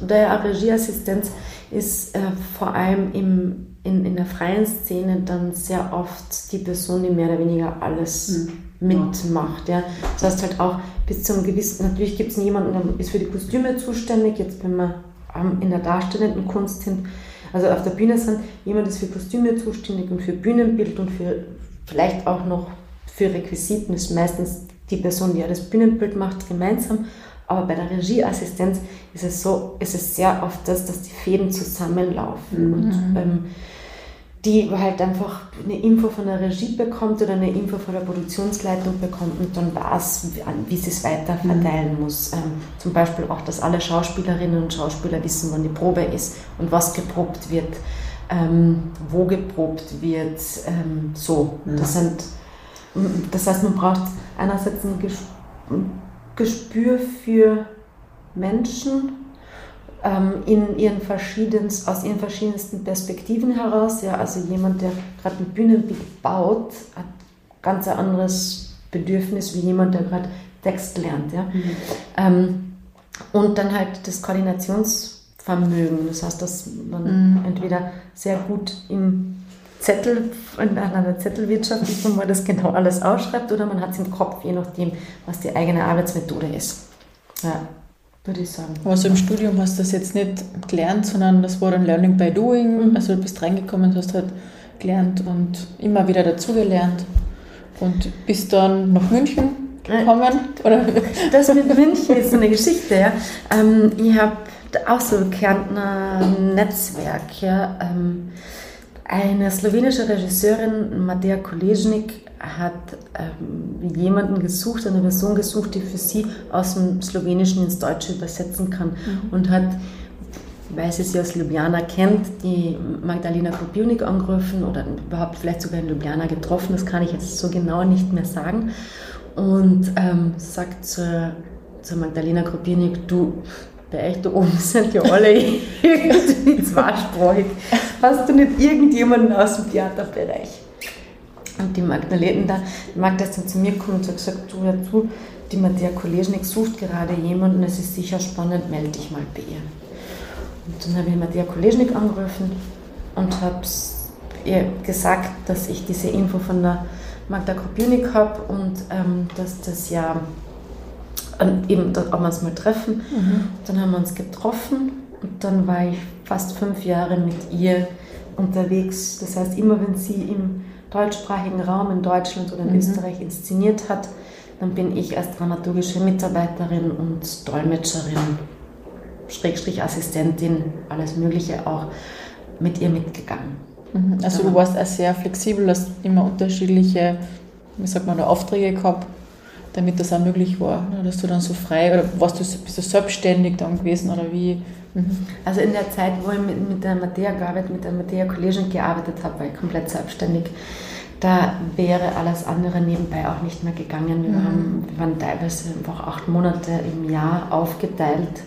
der Regieassistenz ist äh, vor allem im, in, in der freien Szene dann sehr oft die Person, die mehr oder weniger alles mhm. mitmacht. Ja. Das heißt halt auch bis zu einem gewissen, natürlich gibt es jemanden, der ist für die Kostüme zuständig, jetzt wenn wir ähm, in der darstellenden Kunst sind, also auf der Bühne sind, jemand ist für Kostüme zuständig und für Bühnenbild und für vielleicht auch noch für Requisiten, ist meistens die Person, die ja das Bühnenbild macht, gemeinsam. Aber bei der Regieassistenz ist es so, ist es sehr oft das, dass die Fäden zusammenlaufen mhm. und ähm, die halt einfach eine Info von der Regie bekommt oder eine Info von der Produktionsleitung bekommt und dann weiß, wie sie es weiter mhm. verteilen mhm. muss. Ähm, zum Beispiel auch, dass alle Schauspielerinnen und Schauspieler wissen, wann die Probe ist und was geprobt wird, ähm, wo geprobt wird, ähm, so. Mhm. Das sind, das heißt, man braucht einerseits ein Gespür für Menschen ähm, in ihren verschiedensten, aus ihren verschiedensten Perspektiven heraus. Ja, also jemand, der gerade ein Bühnenbild baut, hat ganz ein anderes Bedürfnis wie jemand, der gerade Text lernt. Ja. Mhm. Ähm, und dann halt das Koordinationsvermögen. Das heißt, dass man mhm. entweder sehr gut im Zettel, in einer Zettelwirtschaft ist, wo man das genau alles ausschreibt oder man hat es im Kopf, je nachdem, was die eigene Arbeitsmethode ist. Ja, würde ich sagen. Also im Studium hast du das jetzt nicht gelernt, sondern das war dann Learning by Doing. Mhm. Also du bist reingekommen, hast halt gelernt und immer wieder dazugelernt und bist dann nach München gekommen? Oder? Das mit München ist so eine Geschichte. Ja. Ähm, ich habe auch so ein Kärntner Netzwerk. Ja. Eine slowenische Regisseurin, Matej Kolesnik, hat ähm, jemanden gesucht, eine Person gesucht, die für sie aus dem Slowenischen ins Deutsche übersetzen kann mhm. und hat, weil sie sie aus Ljubljana kennt, die Magdalena Kropionik angerufen oder überhaupt vielleicht sogar in Ljubljana getroffen, das kann ich jetzt so genau nicht mehr sagen und ähm, sagt zur, zur Magdalena Kropionik, du, bei euch da oben sind ja alle [laughs] irgendwie zweisprachig. Hast du nicht irgendjemanden aus dem Theaterbereich? Und die Magdalena da, die Magda ist dann zu mir gekommen und hat gesagt, du, hör zu, die Matthäa Kolesnik sucht gerade jemanden, es ist sicher spannend, melde dich mal bei ihr. Und dann habe ich Matthäa Kolesnik angerufen und habe ihr gesagt, dass ich diese Info von der Magda Kopjunik habe und ähm, dass das ja und eben, ob wir uns mal treffen. Mhm. Dann haben wir uns getroffen und dann war ich fast fünf Jahre mit ihr unterwegs. Das heißt, immer wenn sie im deutschsprachigen Raum in Deutschland oder in mhm. Österreich inszeniert hat, dann bin ich als dramaturgische Mitarbeiterin und Dolmetscherin, Schrägstrich Assistentin, alles Mögliche auch mit ihr mitgegangen. Mhm. Also du warst auch sehr flexibel, hast immer unterschiedliche, wie sagt man, Aufträge gehabt damit das auch möglich war, ne? dass du dann so frei, oder warst du, bist du selbstständig dann gewesen oder wie? Mhm. Also in der Zeit, wo ich mit, mit der Mattea gearbeitet, mit der Mattea Collegium gearbeitet habe, war ich komplett selbstständig. Da wäre alles andere nebenbei auch nicht mehr gegangen. Wir, Mhm. waren, wir waren teilweise einfach acht Monate im Jahr aufgeteilt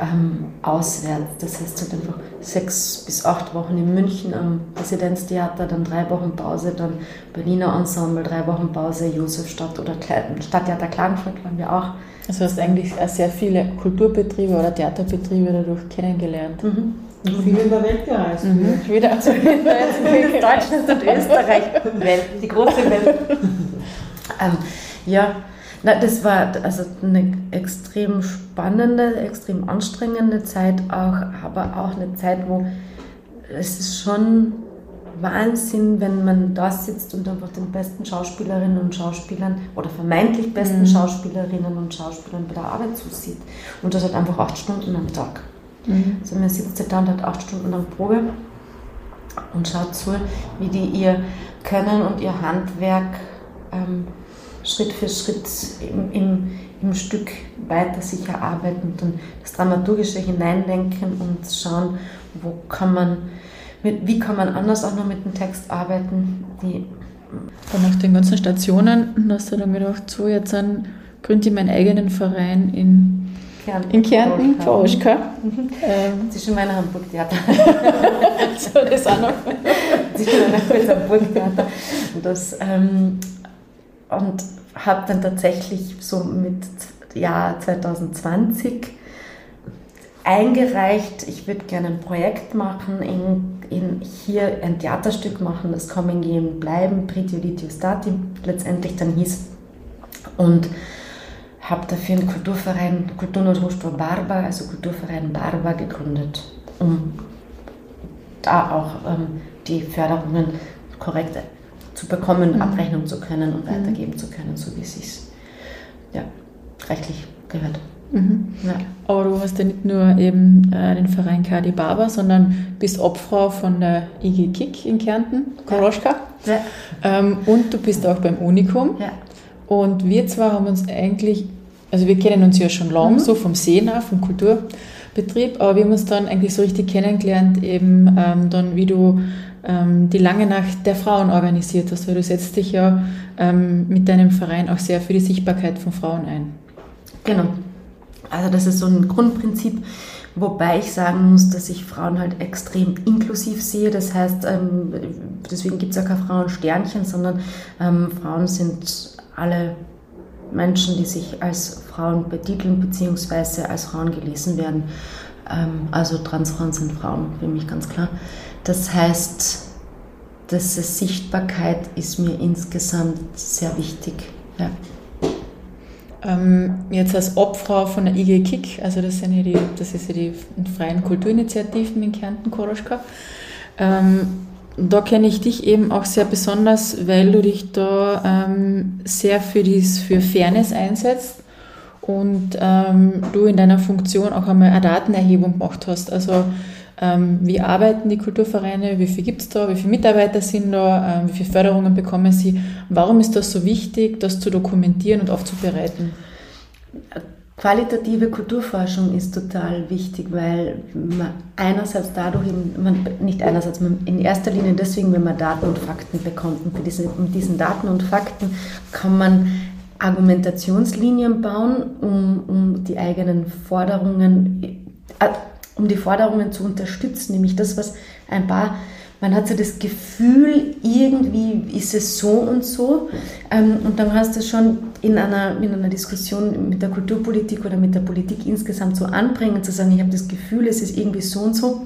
ähm, auswärts. Das heißt, halt einfach sechs bis acht Wochen in München am Residenztheater, dann drei Wochen Pause, dann Berliner Ensemble, drei Wochen Pause, Josefstadt oder Stadttheater Klagenfurt waren wir auch. Also hast eigentlich sehr viele Kulturbetriebe oder Theaterbetriebe dadurch kennengelernt. Mhm. Und viel in der Welt gereist. Mhm. Wieder also [laughs] Deutschland und Österreich, Welt, die große Welt. [laughs] ähm, ja, na, das war also eine extrem spannende, extrem anstrengende Zeit auch, aber auch eine Zeit, wo es ist schon Wahnsinn, wenn man da sitzt und einfach den besten Schauspielerinnen und Schauspielern oder vermeintlich besten Mhm. Schauspielerinnen und Schauspielern bei der Arbeit zusieht. Und das hat einfach acht Stunden am Tag. Mhm. Also man sitzt da und hat acht Stunden lang Probe und schaut zu, wie die ihr Können und ihr Handwerk ähm, Schritt für Schritt im, im, im Stück weiter sich erarbeiten und das Dramaturgische hineindenken und schauen, wo kann man, mit, wie kann man anders auch noch mit dem Text arbeiten. Die, Dann nach den ganzen Stationen hast du dann gedacht, so jetzt gründe ich meinen eigenen Verein in, Kärnten, in Kärnten, Koroschka. Koroschka. Ähm, Zwischen meiner Hamburg-Theater. [laughs] so das auch noch. zwischen meiner Hamburg- Hamburg-Theater. Und das, ähm, und habe dann tatsächlich so mit Jahr 2020 eingereicht, ich würde gerne ein Projekt machen, in, in hier ein Theaterstück machen, das Kommen, Gehen, Bleiben, Pritio Litio Stati letztendlich dann hieß. Und habe dafür einen Kulturverein, Kulturnotruštvo Barba, also Kulturverein Barba gegründet, um da auch ähm, die Förderungen korrekt zu bekommen, Mhm. abrechnen zu können und weitergeben zu können, so wie es sich ja, rechtlich gehört. Mhm. Ja. Aber du hast ja nicht nur eben äh, den Verein Kadi Barber, sondern bist Obfrau von der IG Kick in Kärnten, Koroschka. Ja. Ähm, und du bist auch beim Unikum. Ja. Und wir zwei haben uns eigentlich, also wir kennen uns ja schon lang, Mhm. so vom Sena, vom Kulturbetrieb, aber wir haben uns dann eigentlich so richtig kennengelernt, eben ähm, dann, wie du ähm, die lange Nacht der Frauen organisiert hast, weil du setzt dich ja ähm, mit deinem Verein auch sehr für die Sichtbarkeit von Frauen ein. Genau. Also das ist so ein Grundprinzip, wobei ich sagen muss, dass ich Frauen halt extrem inklusiv sehe. Das heißt, ähm, deswegen gibt es ja keine Frauensternchen, sondern ähm, Frauen sind alle Menschen, die sich als Frauen betiteln bzw. als Frauen gelesen werden. Ähm, also Transfrauen sind Frauen, für mich ganz klar. Das heißt, diese Sichtbarkeit ist mir insgesamt sehr wichtig. Ja. Ähm, jetzt als Obfrau von der IG Kick, also das, sind ja die, das ist ja die freien Kulturinitiativen in Kärnten, Koroschka. Ähm, da kenne ich dich eben auch sehr besonders, weil du dich da ähm, sehr für, dies, für Fairness einsetzt und ähm, du in deiner Funktion auch einmal eine Datenerhebung gemacht hast. Also ähm, wie arbeiten die Kulturvereine, wie viel gibt es da, wie viele Mitarbeiter sind da, ähm, wie viele Förderungen bekommen sie. Warum ist das so wichtig, das zu dokumentieren und aufzubereiten? Qualitative Kulturforschung ist total wichtig, weil man einerseits dadurch, man, nicht einerseits, man in erster Linie deswegen, wenn man Daten und Fakten bekommt. Und mit diesen, mit diesen Daten und Fakten kann man Argumentationslinien bauen, um, um die eigenen Forderungen, äh, um die Forderungen zu unterstützen, nämlich das, was ein paar man hat so das Gefühl, irgendwie ist es so und so. Ähm, und dann hast du schon in einer, in einer Diskussion mit der Kulturpolitik oder mit der Politik insgesamt so anbringen, zu sagen, ich habe das Gefühl, es ist irgendwie so und so.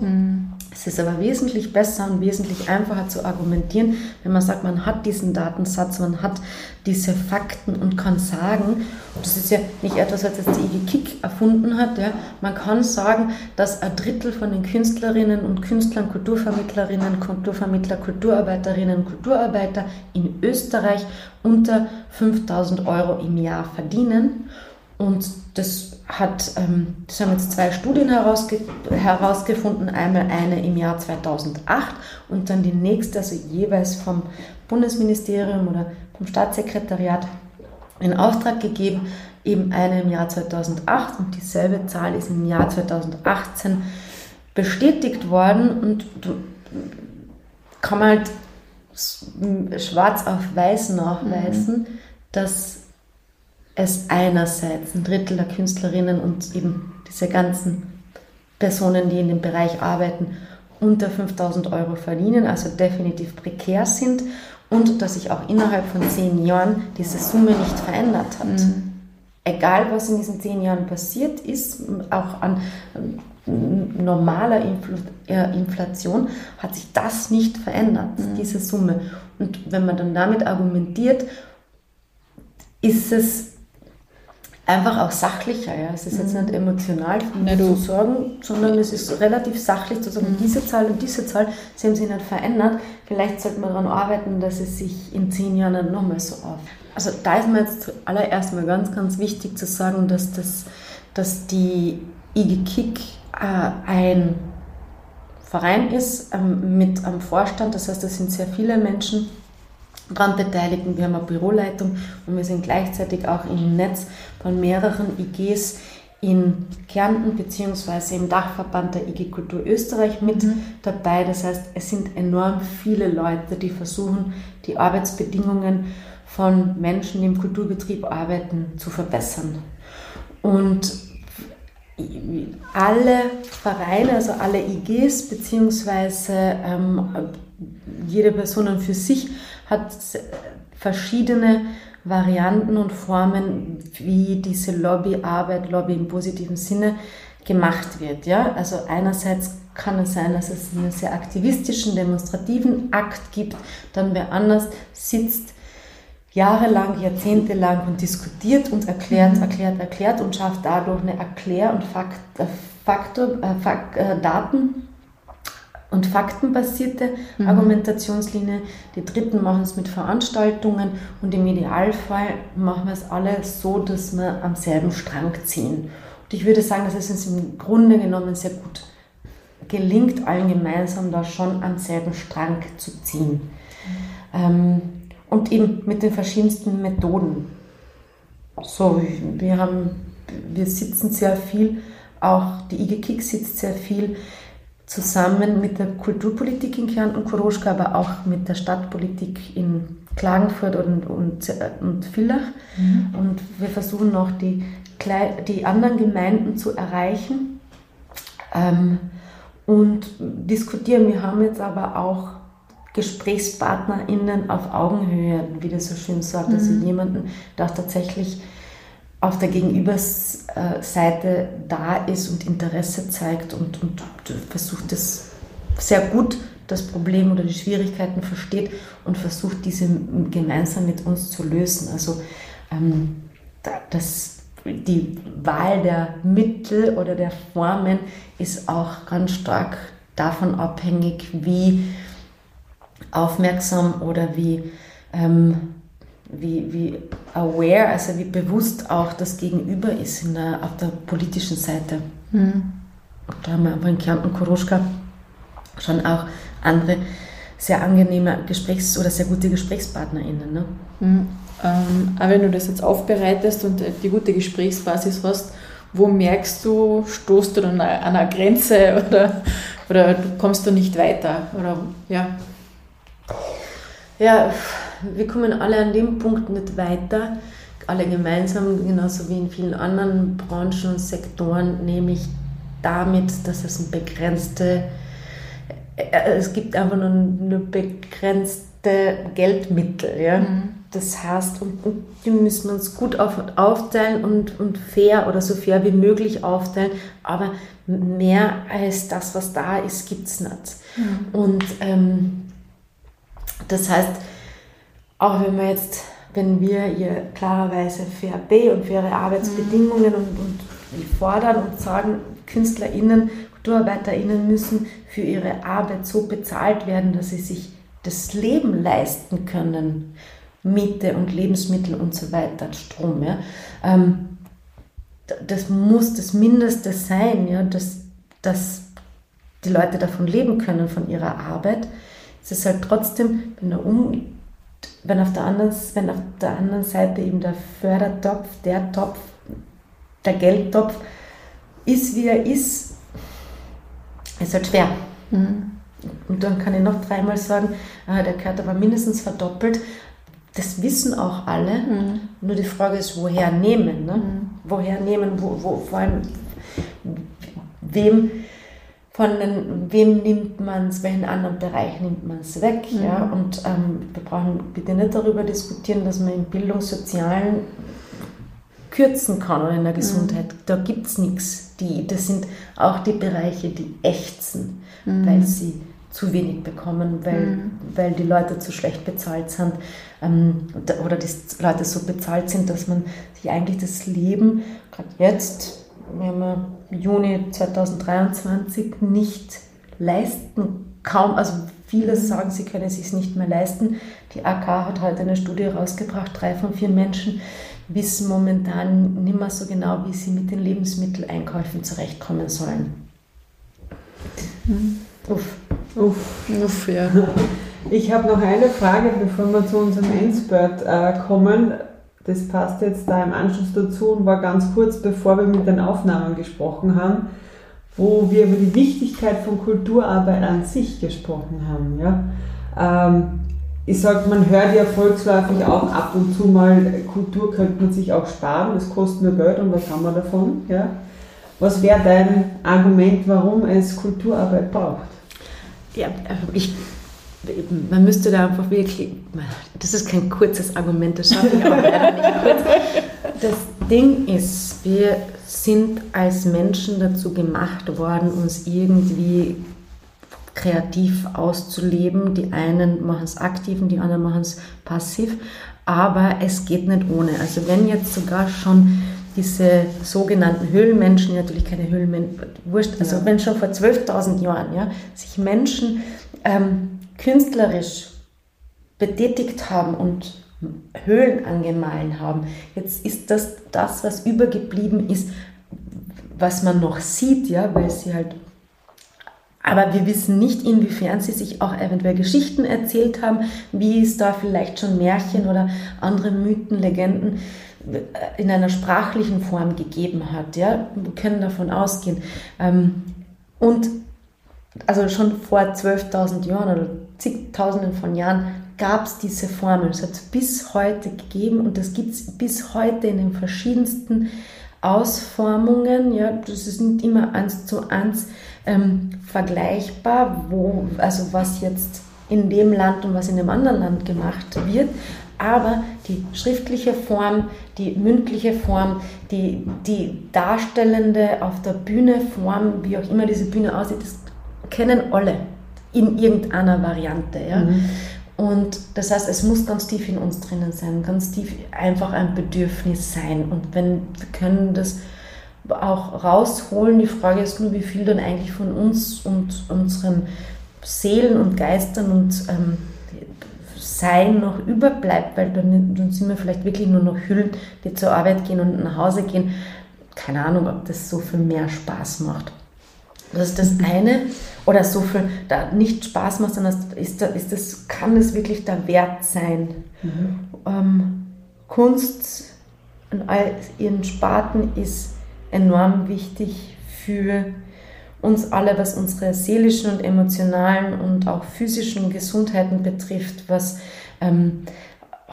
Es ist aber wesentlich besser und wesentlich einfacher zu argumentieren, wenn man sagt, man hat diesen Datensatz, man hat diese Fakten und kann sagen, und das ist ja nicht etwas, was jetzt die IG Kick erfunden hat, ja, man kann sagen, dass ein Drittel von den Künstlerinnen und Künstlern, Kulturvermittlerinnen, Kulturvermittler, Kulturarbeiterinnen, Kulturarbeiter in Österreich unter 5000 Euro im Jahr verdienen. Und das hat, ähm, das haben jetzt zwei Studien herausge herausgefunden, einmal eine im Jahr 2008 und dann die nächste, also jeweils vom Bundesministerium oder vom Staatssekretariat in Auftrag gegeben, eben eine im Jahr 2008 und dieselbe Zahl ist im Jahr 2018 bestätigt worden und kann man halt schwarz auf weiß nachweisen, mhm. dass es einerseits ein Drittel der Künstlerinnen und eben diese ganzen Personen, die in dem Bereich arbeiten, unter 5000 Euro verdienen, also definitiv prekär sind und dass sich auch innerhalb von zehn Jahren diese Summe nicht verändert hat. Mhm. Egal, was in diesen zehn Jahren passiert ist, auch an normaler äh, Inflation hat sich das nicht verändert, mhm. diese Summe. Und wenn man dann damit argumentiert, ist es einfach auch sachlicher. Ja? Es ist jetzt mhm. nicht emotional ja, zu sorgen, sondern es ist relativ sachlich zu sagen, mhm. diese Zahl und diese Zahl, sie haben sich nicht verändert. Vielleicht sollte man daran arbeiten, dass es sich in zehn Jahren nochmal so auf. Also da ist mir jetzt allererst mal ganz, ganz wichtig zu sagen, dass, das, dass die IG Kick äh, ein Verein ist ähm, mit einem Vorstand, das heißt, da sind sehr viele Menschen dran beteiligt und wir haben eine Büroleitung und wir sind gleichzeitig auch im Netz von mehreren IGs in Kärnten bzw. im Dachverband der IG Kultur Österreich mit mhm. dabei. Das heißt, es sind enorm viele Leute, die versuchen, die Arbeitsbedingungen von Menschen, die im Kulturbetrieb arbeiten, zu verbessern. Und alle Vereine, also alle IGs, beziehungsweise ähm, jede Person für sich hat verschiedene Varianten und Formen, wie diese Lobbyarbeit, Lobby im positiven Sinne, gemacht wird. Ja? Also einerseits kann es sein, dass es einen sehr aktivistischen, demonstrativen Akt gibt, dann wer anders sitzt jahrelang, jahrzehntelang und diskutiert und erklärt, mhm. erklärt, erklärt und schafft dadurch eine Erklär- und Fakt, äh, Faktor, äh, Fakt, äh, Daten- und faktenbasierte mhm. Argumentationslinie. Die Dritten machen es mit Veranstaltungen und im Idealfall machen wir es alle so, dass wir am selben Strang ziehen. Und ich würde sagen, dass es uns im Grunde genommen sehr gut gelingt, allen gemeinsam da schon am selben Strang zu ziehen. Mhm. Ähm, und eben mit den verschiedensten Methoden. So, wir haben, wir sitzen sehr viel, auch die IG Kick sitzt sehr viel zusammen mit der Kulturpolitik in Kärnten, Koroschka, aber auch mit der Stadtpolitik in Klagenfurt und, und, und Villach. Mhm. Und wir versuchen noch die, die anderen Gemeinden zu erreichen ähm, und diskutieren. Wir haben jetzt aber auch GesprächspartnerInnen auf Augenhöhe, wie das so schön sagt, mhm. also jemanden, der auch tatsächlich auf der Gegenüberseite da ist und Interesse zeigt und, und versucht es sehr gut, das Problem oder die Schwierigkeiten versteht und versucht, diese gemeinsam mit uns zu lösen. Also ähm, das, die Wahl der Mittel oder der Formen ist auch ganz stark davon abhängig, wie aufmerksam oder wie, ähm, wie, wie aware, also wie bewusst auch das Gegenüber ist in der, auf der politischen Seite. Mhm. Da haben wir aber in Kärnten Koroschka schon auch andere sehr angenehme Gesprächs- oder sehr gute GesprächspartnerInnen. Ne? Mhm. Ähm, aber wenn du das jetzt aufbereitest und die gute Gesprächsbasis hast, wo merkst du, stoßt du dann an einer Grenze [laughs] oder, oder kommst du nicht weiter? Oder, ja. Ja, wir kommen alle an dem Punkt nicht weiter, alle gemeinsam, genauso wie in vielen anderen Branchen und Sektoren, nämlich damit, dass es ein begrenzte, äh, es gibt einfach nur eine begrenzte Geldmittel. Ja? Mhm. Das heißt, und, und, die müssen wir uns gut auf, aufteilen und, und fair oder so fair wie möglich aufteilen, aber mehr als das, was da ist, gibt es nicht. Mhm. Und ähm, das heißt, auch wenn wir jetzt, wenn wir hier klarerweise Fair Pay und faire Arbeitsbedingungen und, und fordern und sagen, KünstlerInnen, KulturarbeiterInnen müssen für ihre Arbeit so bezahlt werden, dass sie sich das Leben leisten können, Miete und Lebensmittel und so weiter, Strom. Ja. Ähm, das muss das Mindeste sein, ja, dass, dass die Leute davon leben können, von ihrer Arbeit. Es ist halt trotzdem, wenn, um, wenn, auf der anderen, wenn auf der anderen Seite eben der Fördertopf, der Topf, der Geldtopf ist, wie er ist, ist halt schwer. Mhm. und dann kann ich noch dreimal sagen, äh, der gehört aber mindestens verdoppelt. Das wissen auch alle. Mhm. Nur die Frage ist, woher nehmen? Ne? Mhm. Woher nehmen? Wo, wo, vor allem, wem, von den, wem nimmt man es, welchen anderen Bereich nimmt man es weg? Mhm. Ja? Und ähm, wir brauchen bitte nicht darüber diskutieren, dass man im Bildungssozialen kürzen kann oder in der Gesundheit. Mhm. Da gibt es nichts. Das sind auch die Bereiche, die ächzen, mhm. weil sie zu wenig bekommen, weil, mhm. weil die Leute zu schlecht bezahlt sind ähm, oder die Leute so bezahlt sind, dass man sich eigentlich das Leben, gerade jetzt, wir haben Juni 2023, nicht leisten kaum, also viele sagen, sie können es sich nicht mehr leisten. Die AK hat heute eine Studie rausgebracht, drei von vier Menschen wissen momentan nicht mehr so genau, wie sie mit den Lebensmitteleinkäufen zurechtkommen sollen. Mhm. Uff. Uff. Uff, ja. Ich habe noch eine Frage, bevor wir zu unserem Endspurt äh, kommen. Das passt jetzt da im Anschluss dazu und war ganz kurz, bevor wir mit den Aufnahmen gesprochen haben, wo wir über die Wichtigkeit von Kulturarbeit an sich gesprochen haben. Ja? Ähm, ich sage, man hört ja volksläufig auch ab und zu mal, Kultur könnte man sich auch sparen, das kostet nur Geld und was haben wir davon? Ja? Was wäre dein Argument, warum es Kulturarbeit braucht? Ja, ich, man müsste da einfach wirklich, das ist kein kurzes Argument, das schaffe ich aber leider nicht kurz. Das Ding ist, wir sind als Menschen dazu gemacht worden, uns irgendwie kreativ auszuleben. Die einen machen es aktiv und die anderen machen es passiv. Aber es geht nicht ohne. Also wenn jetzt sogar schon diese sogenannten Höhlenmenschen, natürlich keine Höhlenmenschen, wurscht, also ja. wenn schon vor 12.000 Jahren ja, sich Menschen ähm, künstlerisch betätigt haben und Höhlen angemahlen haben, jetzt ist das das, was übergeblieben ist, was man noch sieht, ja, weil sie halt aber wir wissen nicht, inwiefern sie sich auch eventuell Geschichten erzählt haben, wie es da vielleicht schon Märchen oder andere Mythen, Legenden äh, in einer sprachlichen Form gegeben hat. Ja? Wir können davon ausgehen. Ähm, und also schon vor 12.000 Jahren oder zigtausenden von Jahren gab es diese Formeln. Es hat es bis heute gegeben und das gibt es bis heute in den verschiedensten Ausformungen. Ja? Das ist nicht immer eins zu eins ähm, vergleichbar, wo, also was jetzt in dem Land und was in dem anderen Land gemacht wird. Aber die schriftliche Form, die mündliche Form, die, die darstellende auf der Bühne Form, wie auch immer diese Bühne aussieht, das kennen alle in irgendeiner Variante. Ja? Mhm. Und das heißt, es muss ganz tief in uns drinnen sein, ganz tief einfach ein Bedürfnis sein. Und wenn wir können das auch rausholen. Die Frage ist nur, wie viel dann eigentlich von uns und unseren Seelen und Geistern und ähm, Sein noch überbleibt, weil dann, dann sind wir vielleicht wirklich nur noch Hüllen, die zur Arbeit gehen und nach Hause gehen. Keine Ahnung, ob das so viel mehr Spaß macht. Das ist das eine. Oder so viel da nicht Spaß macht, sondern ist, da, ist das, kann es wirklich der Wert sein. Mhm. Ähm, Kunst in all ihren Sparten ist enorm wichtig für uns alle, was unsere seelischen und emotionalen und auch physischen Gesundheiten betrifft, was ähm,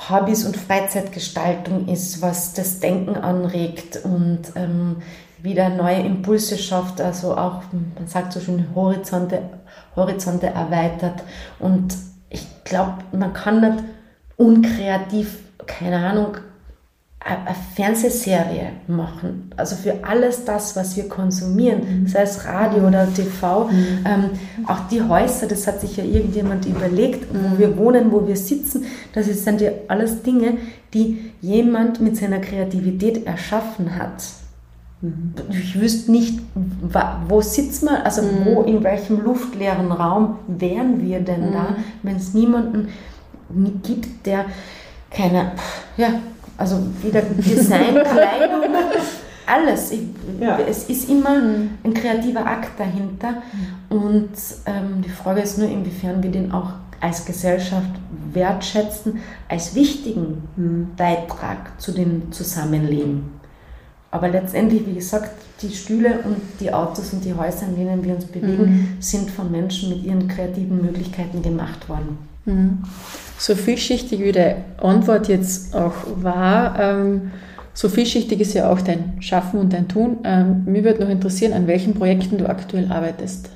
Hobbys und Freizeitgestaltung ist, was das Denken anregt und ähm, wieder neue Impulse schafft, also auch, man sagt so schön, Horizonte, Horizonte erweitert. Und ich glaube, man kann nicht unkreativ, keine Ahnung, eine Fernsehserie machen. Also für alles das, was wir konsumieren, mhm. sei es Radio oder TV, mhm. ähm, auch die Häuser, das hat sich ja irgendjemand überlegt, wo mhm. wir wohnen, wo wir sitzen, das sind ja alles Dinge, die jemand mit seiner Kreativität erschaffen hat. Mhm. Ich wüsste nicht, wo sitzen wir, also mhm. wo, in welchem luftleeren Raum wären wir denn da, wenn es niemanden gibt, der keine, ja, also wieder Design, [laughs] Kleidung, alles. Ich, ja. Es ist immer ein kreativer Akt dahinter. Und ähm, die Frage ist nur, inwiefern wir den auch als Gesellschaft wertschätzen, als wichtigen mhm. Beitrag zu dem Zusammenleben. Aber letztendlich, wie gesagt, die Stühle und die Autos und die Häuser, in denen wir uns bewegen, mhm. sind von Menschen mit ihren kreativen Möglichkeiten gemacht worden. Mhm. So vielschichtig wie die Antwort jetzt auch war, ähm, so vielschichtig ist ja auch dein Schaffen und dein Tun. Ähm, mich würde noch interessieren, an welchen Projekten du aktuell arbeitest.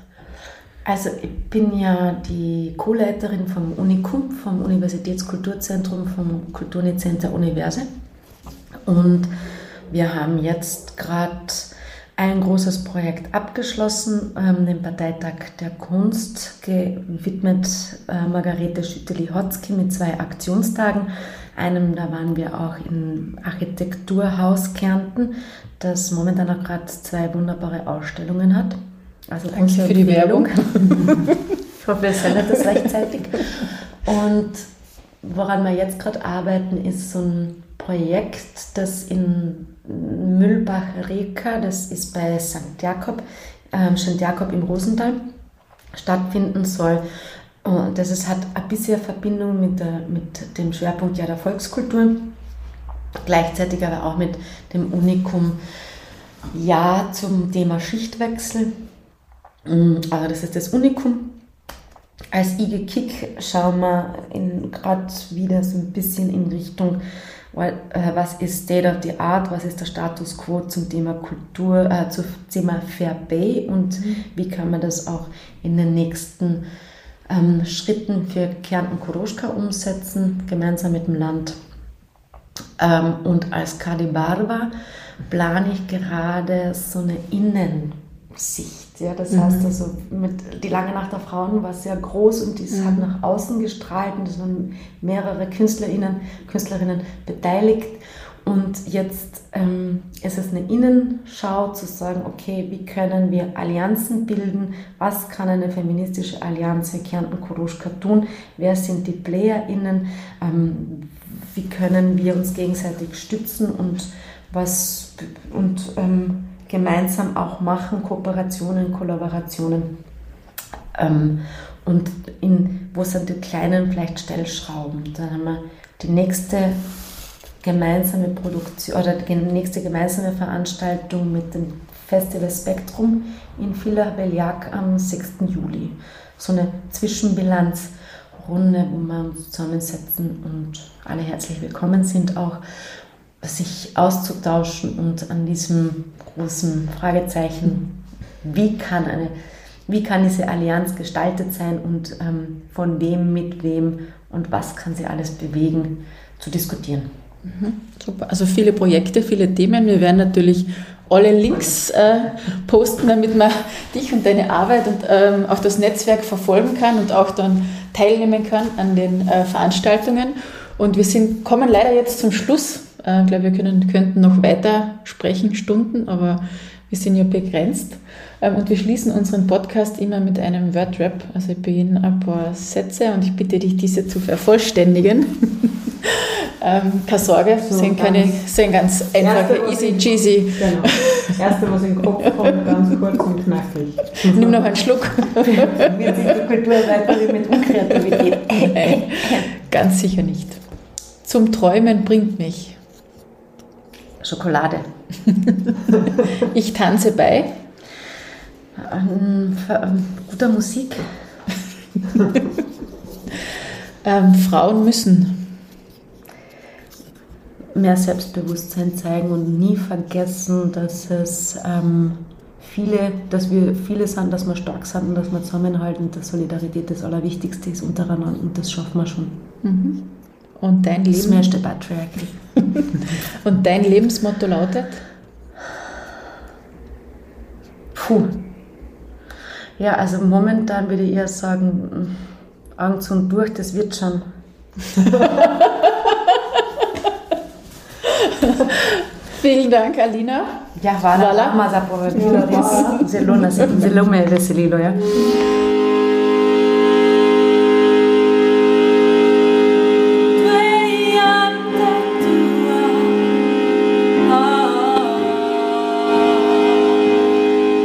Also ich bin ja die Co-Leiterin vom Unikum, vom Universitätskulturzentrum vom Kulturnetcenter Universe. Und wir haben jetzt gerade ein großes Projekt abgeschlossen, ähm, den Parteitag der Kunst, gewidmet äh, Margarete Schütteli-Hotzki mit zwei Aktionstagen. Einem, da waren wir auch im Architekturhaus Kärnten, das momentan auch gerade zwei wunderbare Ausstellungen hat. Also Danke für die Werbung. [laughs] ich hoffe, wir sendet das rechtzeitig. Und woran wir jetzt gerade arbeiten, ist so ein Projekt, das in Mühlbach-Reka, das ist bei St. Jakob, ähm, St. Jakob im Rosental, stattfinden soll. Und das ist, hat ein bisschen Verbindung mit, der, mit dem Schwerpunkt ja der Volkskultur, gleichzeitig aber auch mit dem Unikum Ja zum Thema Schichtwechsel. Also das ist das Unikum. Als IG Kick schauen wir gerade wieder so ein bisschen in Richtung äh, was ist State of the Art, was ist der Status quo zum Thema Kultur, äh, zum Thema Fair Bay und mhm. wie kann man das auch in den nächsten ähm, Schritten für Kärnten Koroschka umsetzen, gemeinsam mit dem Land. Ähm, und als Kadibarba plane ich gerade so eine Innensicht ja, das mhm. heißt also, mit, die lange Nacht der Frauen war sehr groß und dies mhm. hat nach außen gestrahlt und es waren mehrere Künstlerinnen, Künstlerinnen beteiligt. Und jetzt ähm, ist es eine Innenschau zu sagen, okay, wie können wir Allianzen bilden? Was kann eine feministische Allianz wie Kärnten Kuruschka tun? Wer sind die PlayerInnen? Ähm, wie können wir uns gegenseitig stützen und was und ähm, gemeinsam auch machen, Kooperationen, Kollaborationen. Ähm, und in, wo sind die kleinen vielleicht Stellschrauben? Dann haben wir die nächste gemeinsame Produktion oder die nächste gemeinsame Veranstaltung mit dem Festival Spektrum in Villa Beljac am 6. Juli. So eine Zwischenbilanzrunde, wo wir uns zusammensetzen und alle herzlich willkommen sind auch sich auszutauschen und an diesem großen Fragezeichen, wie kann, eine, wie kann diese Allianz gestaltet sein und ähm, von wem, mit wem und was kann sie alles bewegen, zu diskutieren. Mhm, super, also viele Projekte, viele Themen. Wir werden natürlich alle Links äh, posten, damit man dich und deine Arbeit und ähm, auch das Netzwerk verfolgen kann und auch dann teilnehmen kann an den äh, Veranstaltungen. Und wir sind, kommen leider jetzt zum Schluss äh, ich glaube, wir können, könnten noch weiter sprechen, Stunden, aber wir sind ja begrenzt. Ähm, und wir schließen unseren Podcast immer mit einem Wordrap. Also ich beginne ein paar Sätze und ich bitte dich, diese zu vervollständigen. [laughs] ähm, keine Sorge, so sind, keine, sind ganz einfache, easy cheesy. Genau. Erste, was in den Kopf kommt, [laughs] ganz kurz und knackig. Nimm noch einen Schluck. [laughs] Wird sich die Kultur weiter mit Unkreativität? ganz sicher nicht. Zum Träumen bringt mich. Schokolade. [laughs] ich tanze bei ähm, ähm, guter Musik. [laughs] ähm, Frauen müssen mehr Selbstbewusstsein zeigen und nie vergessen, dass es ähm, viele, dass wir viele sind, dass wir stark sind und dass wir zusammenhalten, dass Solidarität das Allerwichtigste ist untereinander und das schaffen wir schon. Mhm. Und dein Leben? Smash the Patriarchy. [laughs] Und dein Lebensmotto lautet? Puh. Ja, also momentan würde ich eher sagen, zu und durch, das wird schon. [laughs] Vielen Dank, Alina. Ja, hvala. Hvala. Hvala. Hvala. Hvala. Zelo nas je, zelo me je veselilo. Ja.